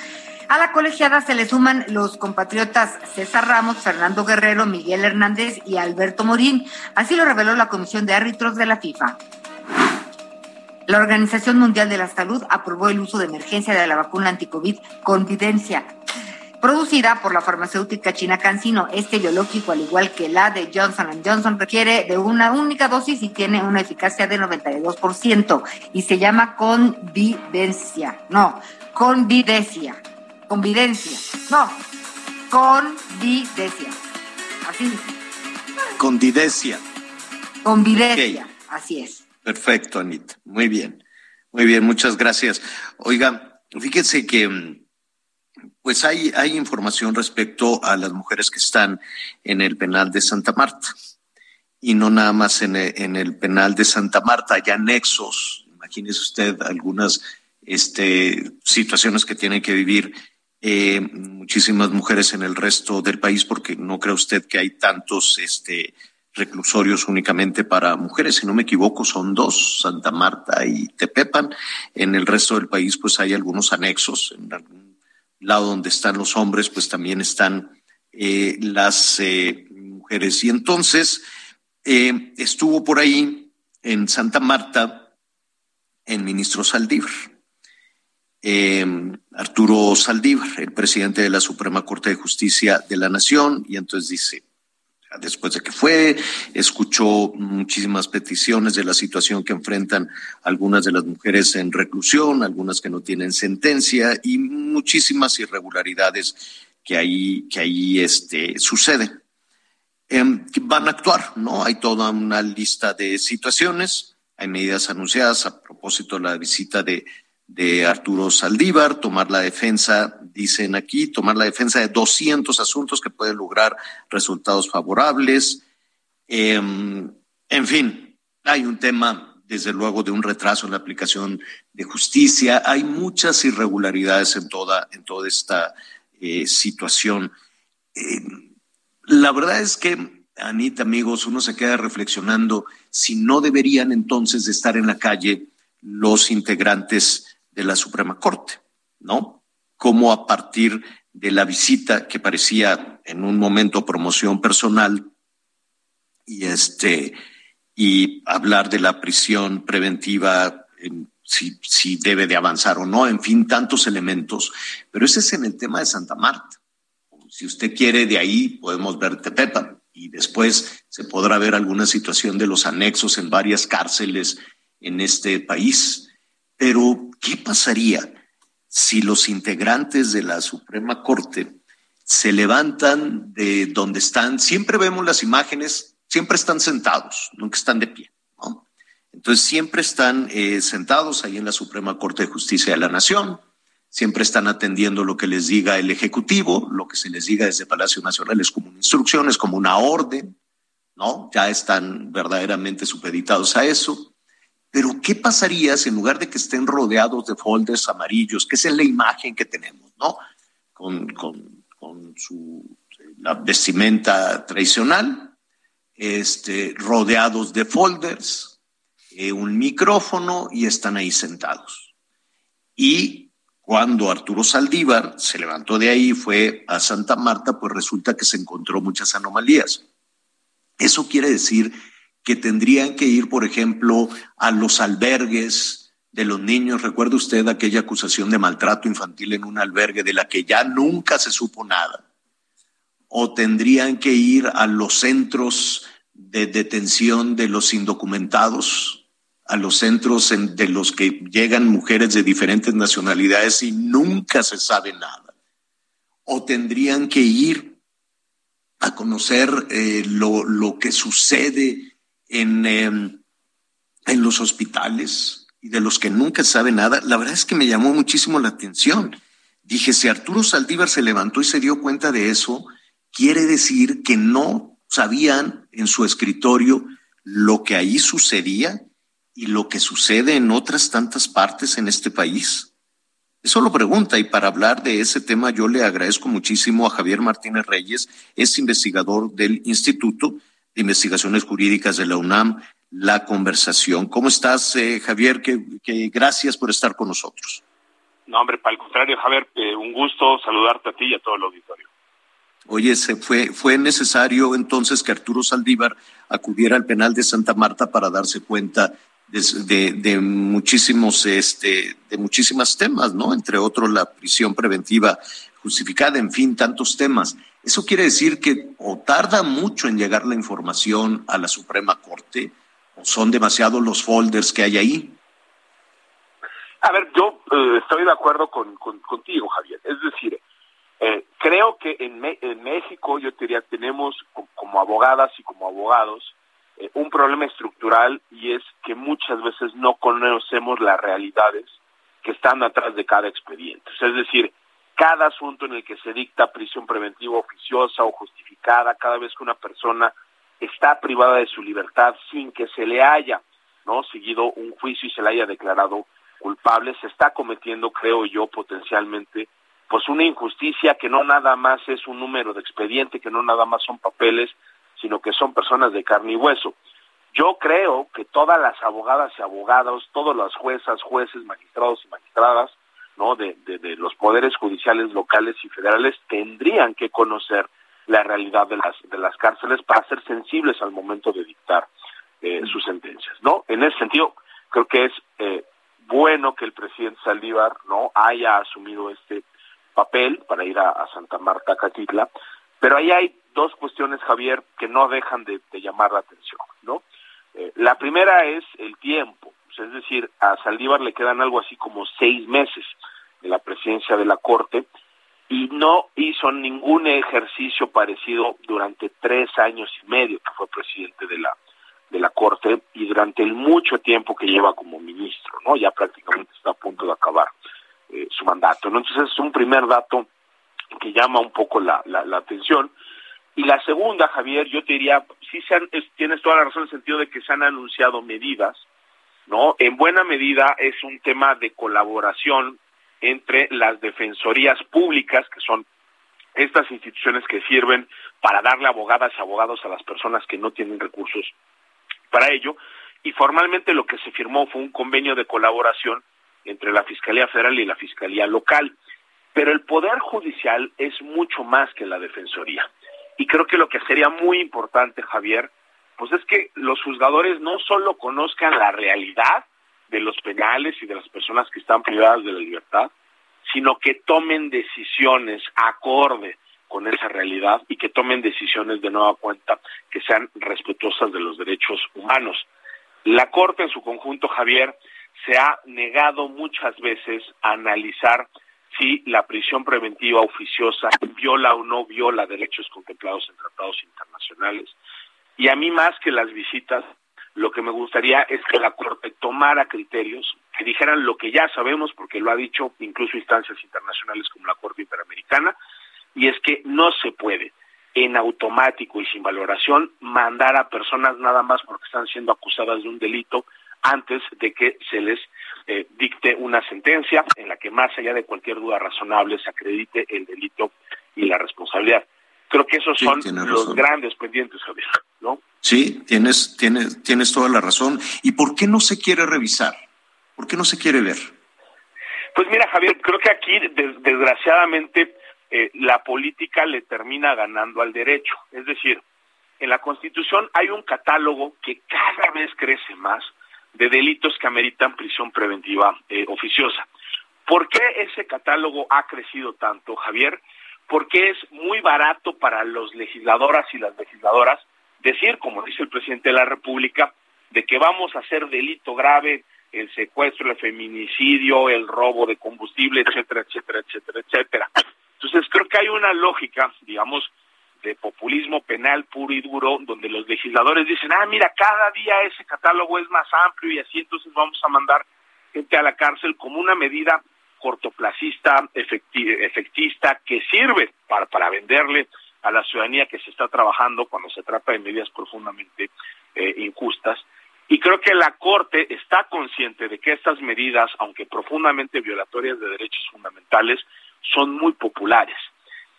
A la colegiada se le suman los compatriotas César Ramos, Fernando Guerrero, Miguel Hernández y Alberto Morín. Así lo reveló la Comisión de Árbitros de la FIFA. La Organización Mundial de la Salud aprobó el uso de emergencia de la vacuna anticovid Convidencia, producida por la farmacéutica china CanSino. Este biológico, al igual que la de Johnson Johnson, requiere de una única dosis y tiene una eficacia de 92% y se llama Convidencia. No, Convidencia. Convidencia. No, Convidencia. Así. Convidencia. Convidencia. Así es. Perfecto, Anita. Muy bien. Muy bien, muchas gracias. Oiga, fíjense que mm, pues hay, hay información respecto a las mujeres que están en el penal de Santa Marta. Y no nada más en el, en el penal de Santa Marta, hay anexos. Imagínese usted algunas este, situaciones que tienen que vivir eh, muchísimas mujeres en el resto del país, porque no cree usted que hay tantos este, reclusorios únicamente para mujeres, si no me equivoco, son dos, Santa Marta y Tepepan. En el resto del país, pues hay algunos anexos. En algún lado donde están los hombres, pues también están eh, las eh, mujeres. Y entonces estuvo por ahí en Santa Marta el ministro Saldívar. Arturo Saldívar, el presidente de la Suprema Corte de Justicia de la Nación, y entonces dice, después de que fue, escuchó muchísimas peticiones de la situación que enfrentan algunas de las mujeres en reclusión, algunas que no tienen sentencia y muchísimas irregularidades que ahí, que ahí este, suceden. Em, van a actuar, ¿no? Hay toda una lista de situaciones, hay medidas anunciadas a propósito de la visita de de Arturo Saldívar, tomar la defensa, dicen aquí, tomar la defensa de 200 asuntos que pueden lograr resultados favorables. Em, en fin, hay un tema, desde luego, de un retraso en la aplicación de justicia. Hay muchas irregularidades en toda, en toda esta eh, situación. Em, la verdad es que, Anita, amigos, uno se queda reflexionando si no deberían entonces de estar en la calle los integrantes de la Suprema Corte, ¿no? Cómo a partir de la visita que parecía en un momento promoción personal y este y hablar de la prisión preventiva si, si debe de avanzar o no, en fin, tantos elementos, pero ese es en el tema de Santa Marta. Si usted quiere, de ahí podemos ver Tepepan y después se podrá ver alguna situación de los anexos en varias cárceles en este país. Pero, ¿qué pasaría si los integrantes de la Suprema Corte se levantan de donde están? Siempre vemos las imágenes, siempre están sentados, nunca están de pie. Entonces, siempre están eh, sentados ahí en la Suprema Corte de Justicia de la Nación, siempre están atendiendo lo que les diga el Ejecutivo, lo que se les diga desde Palacio Nacional es como una instrucción, es como una orden, ¿no? Ya están verdaderamente supeditados a eso. Pero, ¿qué pasaría si en lugar de que estén rodeados de folders amarillos, que es la imagen que tenemos, ¿no? Con, su vestimenta tradicional, este, rodeados de folders, eh, un micrófono y están ahí sentados. Y cuando Arturo Saldívar se levantó de ahí y fue a Santa Marta, pues resulta que se encontró muchas anomalías. Eso quiere decir que tendrían que ir, por ejemplo, a los albergues de los niños. ¿Recuerda usted aquella acusación de maltrato infantil en un albergue de la que ya nunca se supo nada? ¿O tendrían que ir a los centros de detención de los indocumentados? a los centros de los que llegan mujeres de diferentes nacionalidades y nunca se sabe nada. O tendrían que ir a conocer eh, lo, lo, que sucede en, em, en los hospitales y de los que nunca sabe nada, la verdad es que me llamó muchísimo la atención. Dije, si Arturo Saldívar se levantó y se dio cuenta de eso, quiere decir que no sabían en su escritorio lo que ahí sucedía y lo que sucede en otras tantas partes en este país. Eso lo pregunta y para hablar de ese tema yo le agradezco muchísimo a Javier Martínez Reyes, es investigador del Instituto de Investigaciones Jurídicas de la UNAM, la conversación. ¿Cómo estás, eh, Javier? Que, gracias por estar con nosotros. No, hombre, para el contrario, Javier, eh, un gusto saludarte a ti y a todo el auditorio. Oye, se fue, fue necesario entonces que Arturo Saldívar acudiera al penal de Santa Marta para darse cuenta de, de, muchísimos, este, de muchísimos temas, ¿no? Entre otros la prisión preventiva justificada, en fin, tantos temas. Eso quiere decir que o tarda mucho en llegar la información a la Suprema Corte, o son demasiados los folders que hay ahí. A ver, yo eh, estoy de acuerdo con, contigo, Javier. Es decir, eh, creo que en, en, México, yo te diría, tenemos como, abogadas y como abogados eh, un problema estructural y es que muchas veces no conocemos las realidades que están atrás de cada expediente. Es decir, cada asunto en el que se dicta prisión preventiva oficiosa o justificada, cada vez que una persona está privada de su libertad sin que se le haya no seguido un juicio y se le haya declarado culpable, se está cometiendo, creo yo, potencialmente, pues una injusticia que no nada más es un número de expediente, que no nada más son papeles, sino que son personas de carne y hueso. Yo creo que todas las abogadas y abogados, todas las juezas, jueces, magistrados y magistradas, ¿no? De, de, los poderes judiciales locales y federales tendrían que conocer la realidad de las, de las cárceles para ser sensibles al momento de dictar eh, sus sentencias, ¿no? En ese sentido, creo que es eh, bueno que el presidente Saldívar no haya asumido este papel para ir a, Santa Marta, Catitla, pero ahí hay dos cuestiones, Javier, que no dejan de, llamar la atención, ¿no? Eh, la primera es el tiempo, es decir, a Saldívar le quedan algo así como seis meses de la presidencia de la Corte y no hizo ningún ejercicio parecido durante tres años y medio que fue presidente de la de la Corte y durante el mucho tiempo que lleva como ministro, ¿no? Ya prácticamente está a punto de acabar eh, su mandato, ¿no? Entonces es un primer dato que llama un poco la, la, atención. Y la segunda, Javier, yo te diría, sí se tienes toda la razón en el sentido de que se han anunciado medidas, ¿no? En buena medida es un tema de colaboración entre las defensorías públicas, que son estas instituciones que sirven para darle abogadas y abogados a las personas que no tienen recursos para ello y formalmente lo que se firmó fue un convenio de colaboración entre la Fiscalía Federal y la Fiscalía Local. Pero el Poder Judicial es mucho más que la Defensoría. Y creo que lo que sería muy importante, Javier, pues es que los juzgadores no solo conozcan la realidad de los penales y de las personas que están privadas de la libertad, sino que tomen decisiones acorde con esa realidad y que tomen decisiones de nueva cuenta que sean respetuosas de los derechos humanos. La Corte en su conjunto, Javier, se ha negado muchas veces a analizar si la prisión preventiva oficiosa viola o no viola derechos contemplados en tratados internacionales. Y a mí más que las visitas, lo que me gustaría es que la Corte tomara criterios que dijeran lo que ya sabemos, porque lo ha dicho incluso instancias internacionales como la Corte Interamericana, y es que no se puede en automático y sin valoración mandar a personas nada más porque están siendo acusadas de un delito antes de que se les eh, dicte una sentencia en la que más allá de cualquier duda razonable se acredite el delito y la responsabilidad. Creo que esos son los grandes pendientes, Javier, ¿no? Sí, tienes, tienes, tienes toda la razón. ¿Y por qué no se quiere revisar? ¿Por qué no se quiere ver? Pues mira, Javier, creo que aquí desgraciadamente eh, la política le termina ganando al derecho. Es decir, en la Constitución hay un catálogo que cada vez crece más de delitos que ameritan prisión preventiva eh, oficiosa. ¿Por qué ese catálogo ha crecido tanto, Javier? Porque es muy barato para los legisladoras y las legisladoras decir, como dice el presidente de la República, de que vamos a hacer delito grave el secuestro, el feminicidio, el robo de combustible, etcétera, etcétera, etcétera, etcétera. Entonces creo que hay una lógica, digamos, de populismo penal puro y duro, donde los legisladores dicen, ah, mira, cada día ese catálogo es más amplio y así entonces vamos a mandar gente a la cárcel como una medida cortoplacista, efectista, que sirve para, para venderle a la ciudadanía que se está trabajando cuando se trata de medidas profundamente eh, injustas. Y creo que la Corte está consciente de que estas medidas, aunque profundamente violatorias de derechos fundamentales, son muy populares.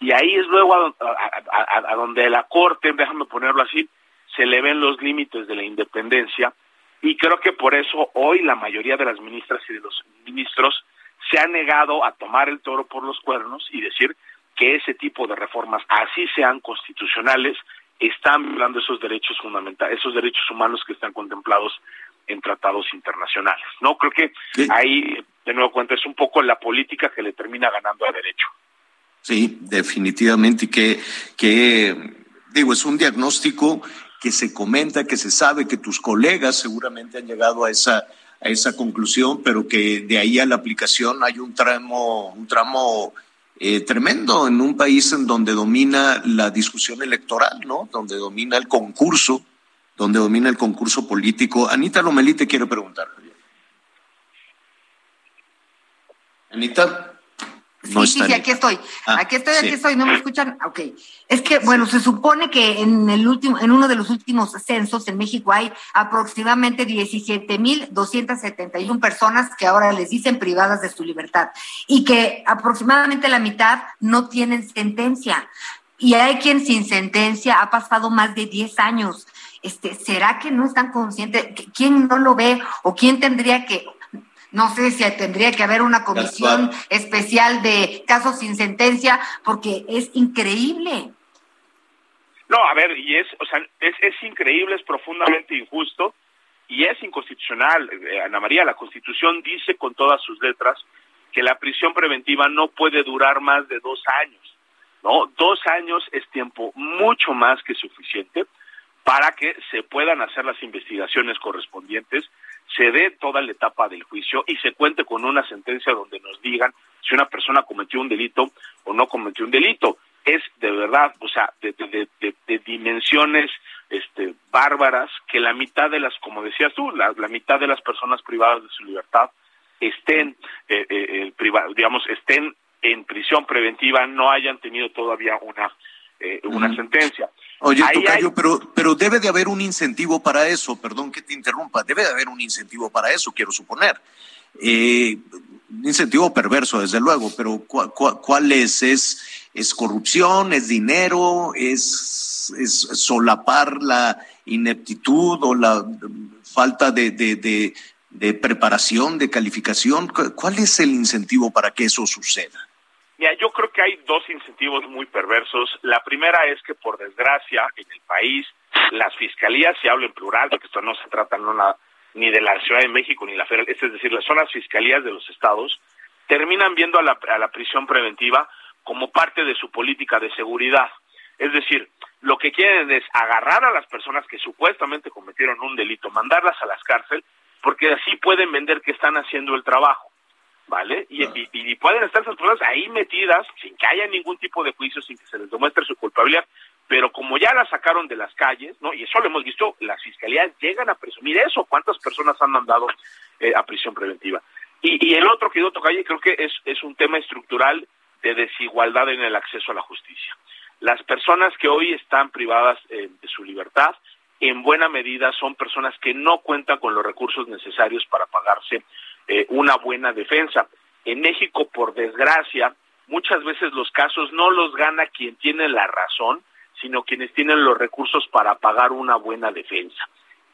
Y ahí es luego a, donde la Corte, déjame ponerlo así, se le ven los límites de la independencia y creo que por eso hoy la mayoría de las ministras y de los ministros se ha negado a tomar el toro por los cuernos y decir que ese tipo de reformas, así sean constitucionales, están violando esos derechos fundamentales, esos derechos humanos que están contemplados en tratados internacionales. No creo que ahí de nuevo cuenta es un poco la política que le termina ganando al derecho. Sí, definitivamente y que que digo es un diagnóstico que se comenta, que se sabe que tus colegas seguramente han llegado a esa a esa conclusión, pero que de ahí a la aplicación hay un tramo un tramo eh, tremendo en un país en donde domina la discusión electoral, ¿no? Donde domina el concurso, donde domina el concurso político. Anita Lomelí te quiere preguntar. Anita. Sí, sí, sí, aquí estoy. Ah, aquí estoy, aquí estoy. ¿No me escuchan? Ok. Es que, bueno, se supone que en el último, en uno de los últimos censos en México hay aproximadamente 17.271 personas que ahora les dicen privadas de su libertad y que aproximadamente la mitad no tienen sentencia. Y hay quien sin sentencia ha pasado más de 10 años. Este, ¿Será que no están conscientes? ¿Quién no lo ve? ¿O quién tendría que, no sé si tendría que haber una comisión especial de casos sin sentencia, porque es increíble. No, a ver, y es, o sea, es, es increíble, es profundamente injusto y es inconstitucional. Eh, Ana María, la Constitución dice con todas sus letras que la prisión preventiva no puede durar más de dos años. ¿no? Dos años es tiempo mucho más que suficiente para que se puedan hacer las investigaciones correspondientes, se dé toda la etapa del juicio y se cuente con una sentencia donde nos digan si una persona cometió un delito o no cometió un delito. Es de verdad, o sea, de, dimensiones este, bárbaras que la mitad de las, como decías tú, la, mitad de las personas privadas de su libertad estén, eh, eh, digamos, estén en prisión preventiva, no hayan tenido todavía una, eh, una sentencia. Oye, Tocayo, pero, pero debe de haber un incentivo para eso, perdón que te interrumpa, debe de haber un incentivo para eso, quiero suponer. Eh, un incentivo perverso, desde luego, pero ¿cuál, es? es? ¿Es corrupción? ¿Es dinero? ¿Es, es solapar la ineptitud o la falta de, de, de preparación, de calificación? ¿Cuál es el incentivo para que eso suceda? Mira, yo creo que hay dos incentivos muy perversos. La primera es que, por desgracia, en el país, las fiscalías, si hablo en plural, porque esto no se trata ni de la Ciudad de México ni la federal, es decir, son las fiscalías de los estados, terminan viendo a la, a la prisión preventiva como parte de su política de seguridad. Es decir, lo que quieren es agarrar a las personas que supuestamente cometieron un delito, mandarlas a las cárceles, porque así pueden vender que están haciendo el trabajo. ¿Vale? Y, y, pueden estar esas personas ahí metidas sin que haya ningún tipo de juicio, sin que se les demuestre su culpabilidad, pero como ya la sacaron de las calles, ¿no? Y eso lo hemos visto, las fiscalías llegan a presumir eso, cuántas personas han mandado eh, a prisión preventiva. Y, y el otro que yo tocalle creo que es, es un tema estructural de desigualdad en el acceso a la justicia. Las personas que hoy están privadas eh, de su libertad, en buena medida son personas que no cuentan con los recursos necesarios para pagarse eh, una buena defensa. En México, por desgracia, muchas veces los casos no los gana quien tiene la razón, sino quienes tienen los recursos para pagar una buena defensa.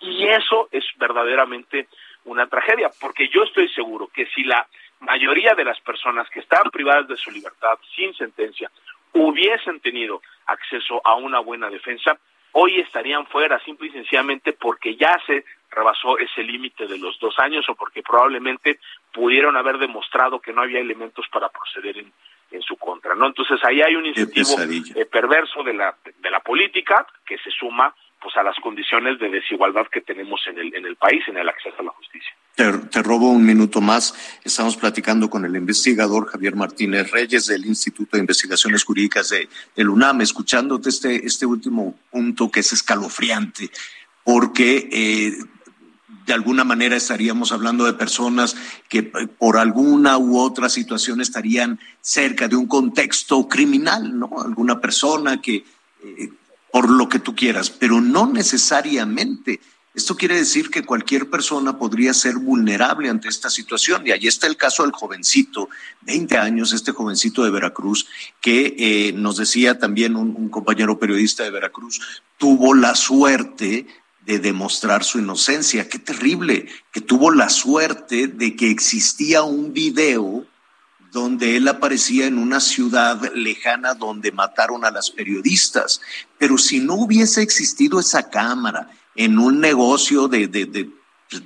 Y eso es verdaderamente una tragedia, porque yo estoy seguro que si la mayoría de las personas que están privadas de su libertad sin sentencia hubiesen tenido acceso a una buena defensa, hoy estarían fuera simple y sencillamente porque ya se rebasó ese límite de los dos años o porque probablemente pudieron haber demostrado que no había elementos para proceder en, en su contra, ¿no? Entonces ahí hay un incentivo eh, perverso de la de la política que se suma pues a las condiciones de desigualdad que tenemos en el en el país en el acceso a la justicia. Te, te robo un minuto más. Estamos platicando con el investigador Javier Martínez Reyes del Instituto de Investigaciones Jurídicas de, del UNAM, escuchándote este, este último punto que es escalofriante, porque eh, de alguna manera estaríamos hablando de personas que por alguna u otra situación estarían cerca de un contexto criminal, ¿no? Alguna persona que, eh, por lo que tú quieras, pero no necesariamente. Esto quiere decir que cualquier persona podría ser vulnerable ante esta situación. Y ahí está el caso del jovencito, 20 años, este jovencito de Veracruz, que eh, nos decía también un compañero periodista de Veracruz, tuvo la suerte de demostrar su inocencia. Qué terrible que tuvo la suerte de que existía un video donde él aparecía en una ciudad lejana donde mataron a las periodistas. Pero si no hubiese existido esa cámara en un negocio de, de,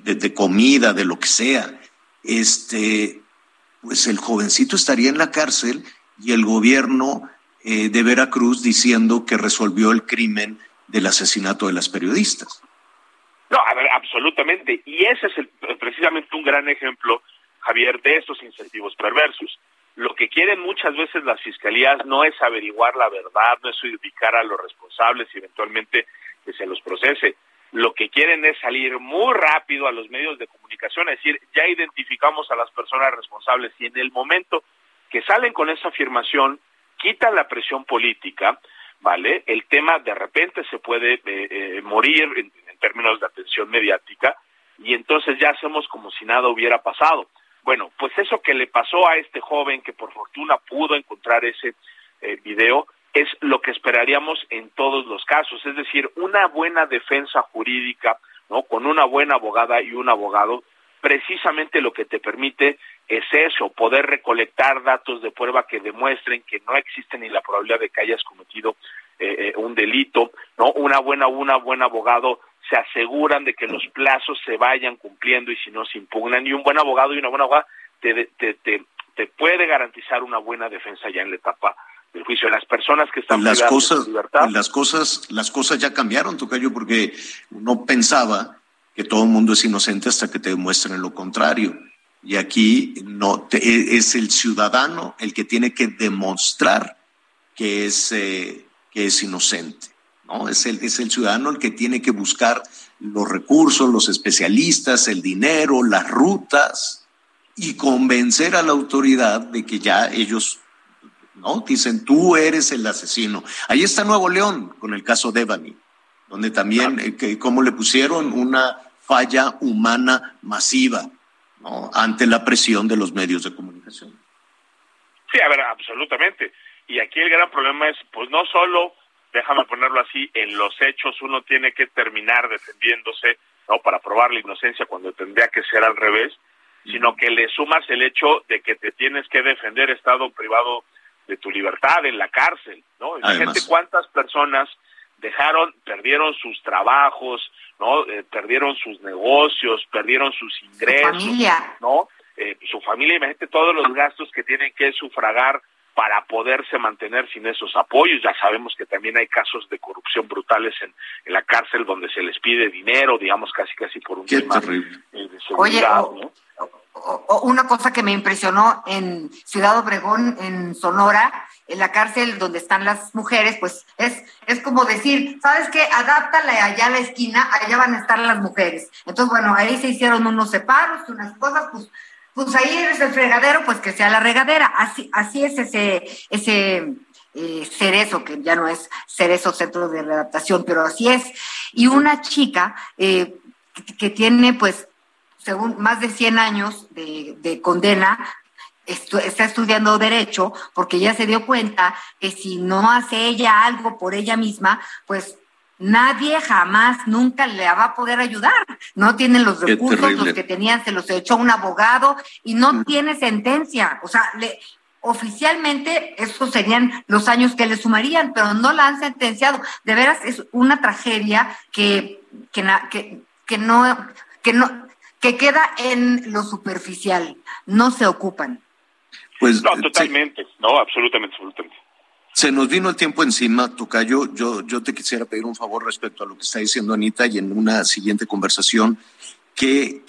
de, comida, de lo que sea, este, pues el jovencito estaría en la cárcel y el gobierno eh, de Veracruz diciendo que resolvió el crimen del asesinato de las periodistas. No, a ver, absolutamente. Y ese es el, precisamente un gran ejemplo, Javier, de esos incentivos perversos. Lo que quieren muchas veces las fiscalías no es averiguar la verdad, no es ubicar a los responsables y eventualmente que se los procese. Lo que quieren es salir muy rápido a los medios de comunicación, es decir, ya identificamos a las personas responsables y en el momento que salen con esa afirmación, quitan la presión política, ¿vale? El tema de repente se puede eh, eh, morir en, términos de atención mediática y entonces ya hacemos como si nada hubiera pasado. Bueno, pues eso que le pasó a este joven que por fortuna pudo encontrar ese eh, video es lo que esperaríamos en todos los casos, es decir, una buena defensa jurídica, ¿no? Con una buena abogada y un abogado, precisamente lo que te permite es eso, poder recolectar datos de prueba que demuestren que no existe ni la probabilidad de que hayas cometido eh, eh, un delito, ¿no? Una buena, una buen abogado se aseguran de que los plazos se vayan cumpliendo y si no se impugnan y un buen abogado y una buena abogada te, te, te, te puede garantizar una buena defensa ya en la etapa del juicio. Las personas que están las cosas, de libertad, las cosas, las cosas ya cambiaron, Tocayo, porque uno pensaba que todo el mundo es inocente hasta que te demuestren lo contrario. Y aquí no te, es el ciudadano el que tiene que demostrar que es, eh, que es inocente. ¿No? Es el, es el ciudadano el que tiene que buscar los recursos, los especialistas, el dinero, las rutas y convencer a la autoridad de que ya ellos, ¿no? Dicen, tú eres el asesino. Ahí está Nuevo León con el caso Devani, donde también, eh, que, como le pusieron una falla humana masiva, ¿no? Ante la presión de los medios de comunicación. Sí, a ver, absolutamente. Y aquí el gran problema es, pues no solo déjame ponerlo así, en los hechos uno tiene que terminar defendiéndose, ¿no? Para probar la inocencia cuando tendría que ser al revés, sino que le sumas el hecho de que te tienes que defender estado privado de tu libertad en la cárcel, ¿no? Imagínate cuántas personas dejaron, perdieron sus trabajos, ¿no? Eh, perdieron sus negocios, perdieron sus ingresos, ¿no? Eh, su familia, imagínate todos los gastos que tienen que sufragar para poderse mantener sin esos apoyos. Ya sabemos que también hay casos de corrupción brutales en, en la cárcel donde se les pide dinero, digamos, casi casi por un tema de seguridad. Oye, una cosa que me impresionó en Ciudad Obregón, en Sonora, en la cárcel donde están las mujeres, pues es, es como decir, ¿sabes qué? Adáptale allá a la esquina, allá van a estar las mujeres. Entonces, bueno, ahí se hicieron unos separos, unas cosas, pues pues ahí eres el fregadero, pues que sea la regadera. Así, así es ese, ese eh, cerezo, que ya no es cerezo centro de readaptación, pero así es. Y una chica eh, que, tiene, pues, según más de 100 años de, de condena, está estudiando derecho porque ya se dio cuenta que si no hace ella algo por ella misma, pues nadie jamás, nunca le va a poder ayudar. No tienen los recursos, los que tenían se los echó un abogado y no mm. tiene sentencia. O sea, le, oficialmente esos serían los años que le sumarían, pero no la han sentenciado. De veras es una tragedia que, que, que, que no, que no, que queda en lo superficial. No se ocupan. Pues, no, totalmente, sí. no, absolutamente, absolutamente. Se nos vino el tiempo encima, Tocayo. Yo, yo te quisiera pedir un favor respecto a lo que está diciendo Anita y en una siguiente conversación, ¿qué,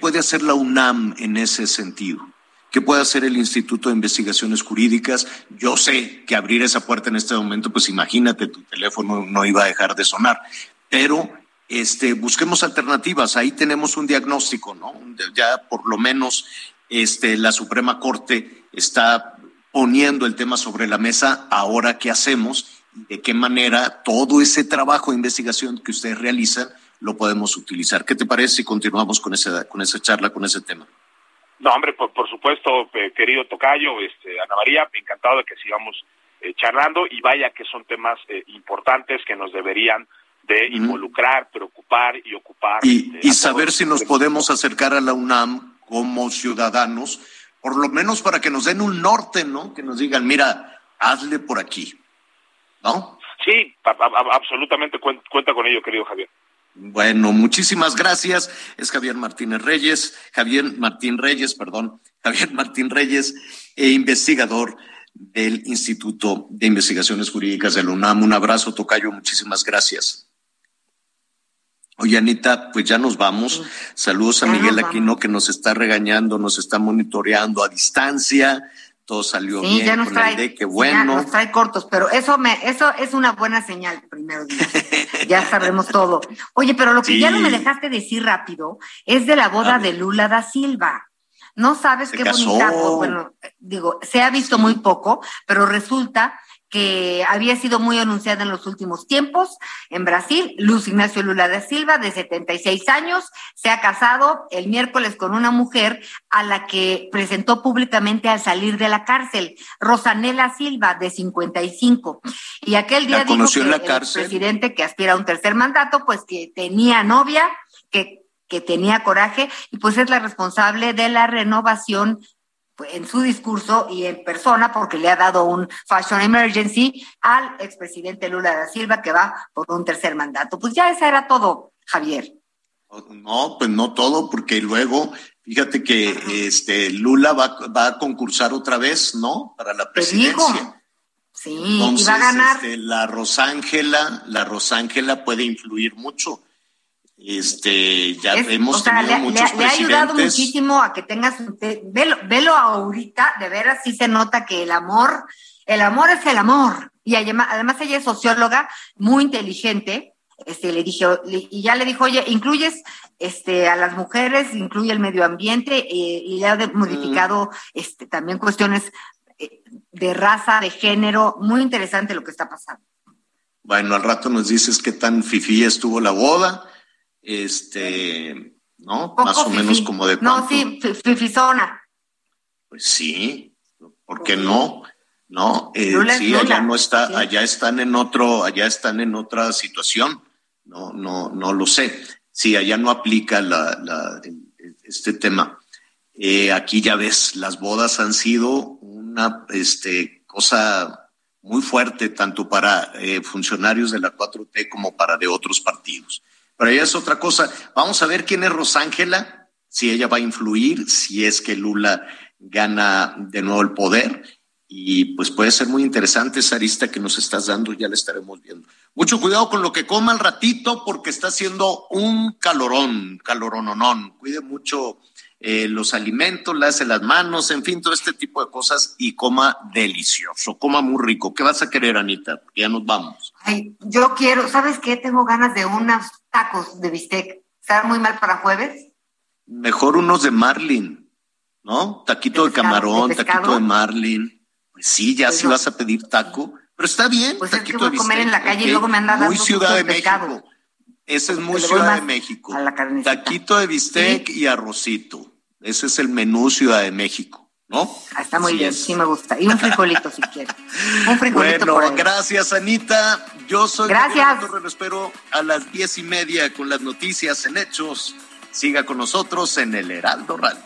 puede hacer la UNAM en ese sentido? ¿Qué puede hacer el Instituto de Investigaciones Jurídicas? Yo sé que abrir esa puerta en este momento, pues imagínate, tu teléfono no iba a dejar de sonar, pero este, busquemos alternativas. Ahí tenemos un diagnóstico, ¿no? Ya por lo menos este, la Suprema Corte está poniendo el tema sobre la mesa, ahora qué hacemos y de qué manera todo ese trabajo de investigación que ustedes realizan lo podemos utilizar. ¿Qué te parece si continuamos con esa, con esa charla, con ese tema? No, hombre, por, por supuesto, querido Tocayo, este, Ana María, encantado de que sigamos eh, charlando y vaya que son temas eh, importantes que nos deberían de involucrar, preocupar y ocupar. Y, y saber si nos podemos acercar a la UNAM como ciudadanos por lo menos para que nos den un norte, ¿no? Que nos digan, mira, hazle por aquí, ¿no? Sí, absolutamente cuenta con ello, querido Javier. Bueno, muchísimas gracias. Es Javier Martínez Reyes, Javier Martín Reyes, perdón, Javier Martín Reyes, e investigador del Instituto de Investigaciones Jurídicas de la UNAM. Un abrazo, Tocayo, muchísimas gracias. Oye, Anita, pues ya nos vamos. Saludos a Miguel Aquino que nos está regañando, nos está monitoreando a distancia. Todo salió bien ya nos trae, qué bueno. nos trae cortos, pero eso me, eso es una buena señal, primero ya sabremos todo. Oye, pero lo que ya no me dejaste decir rápido es de la boda de Lula da Silva. No sabes qué bonita, bueno, digo, se ha visto muy poco, pero resulta que había sido muy anunciada en los últimos tiempos en Brasil. Luz Ignacio Lula da Silva, de 76 años, se ha casado el miércoles con una mujer a la que presentó públicamente al salir de la cárcel, Rosanela Silva, de 55. Y aquel día dijo que el presidente que aspira a un tercer mandato, pues que tenía novia, que que tenía coraje y pues es la responsable de la renovación en su discurso y en persona, porque le ha dado un fashion emergency al expresidente Lula da Silva, que va por un tercer mandato. Pues ya esa era todo, Javier. No, pues no todo, porque luego, fíjate que este Lula va, va, a concursar otra vez, ¿no? Para la presidencia. Sí, y va a ganar. Este, la Rosángela, la Rosángela puede influir mucho este, ya hemos tenido muchos le, ha ayudado muchísimo a que tengas, velo, velo ahorita, de veras sí se nota que el amor, el amor es el amor. Y además, además ella es socióloga muy inteligente. Este, le dije, y ya le dijo, oye, incluyes este, a las mujeres, incluye el medio ambiente, eh, y le ha modificado este, también cuestiones eh, de raza, de género, muy interesante lo que está pasando. Bueno, al rato nos dices qué tan fifí estuvo la boda este, ¿no? Más o menos como de No, sí, fifizona. Pues sí, ¿por qué no? No, eh, sí, allá no está, allá están en otro, allá están en otra situación. No, no, no lo sé. Sí, allá no aplica la, la, este tema. Eh, aquí ya ves, las bodas han sido una este, cosa muy fuerte, tanto para eh, funcionarios de la 4T como para de otros partidos. Pero ella es otra cosa. Vamos a ver quién es Rosángela, si ella va a influir, si es que Lula gana de nuevo el poder. Y pues puede ser muy interesante esa arista que nos estás dando, ya la estaremos viendo. Mucho cuidado con lo que coma al ratito, porque está haciendo un calorón, calorononón. Cuide mucho eh, los alimentos, hace las manos, en fin, todo este tipo de cosas y coma delicioso, coma muy rico. ¿Qué vas a querer, Anita? ya nos vamos. Ay, yo quiero, ¿sabes qué? Tengo ganas de unos tacos de bistec. ¿Está muy mal para jueves? Mejor unos de marlin, ¿no? Taquito de, camarón, taquito de marlin. Pues sí, ya pues si vas a pedir taco, pero está bien. Pues taquito es que voy a comer en la calle y luego me dando Muy Ciudad de México. Ese es muy Ciudad de México. Taquito de bistec y arrocito. Ese es el menú Ciudad de México, ¿no? Ah, está muy bien, sí me gusta. Y un frijolito si quieres. Un frijolito. Bueno, gracias Anita. Yo soy Gracias. Lo espero a las diez y media con las noticias en hechos. Siga con nosotros en el Heraldo Radio.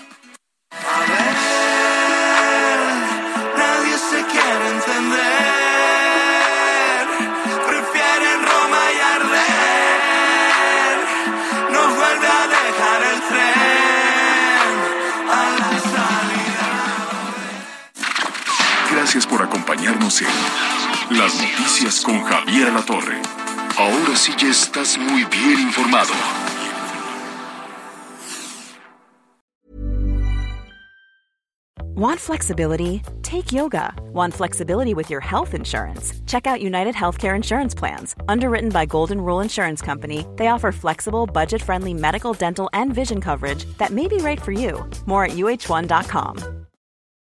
Gracias por acompañarnos en Las Noticias con Javier La Torre. Ahora sí ya estás muy bien informado. Want flexibility? Take yoga. Want flexibility with your health insurance? Check out United Healthcare Insurance Plans. Underwritten by Golden Rule Insurance Company, they offer flexible, budget friendly medical, dental, and vision coverage that may be right for you. More at uh1.com.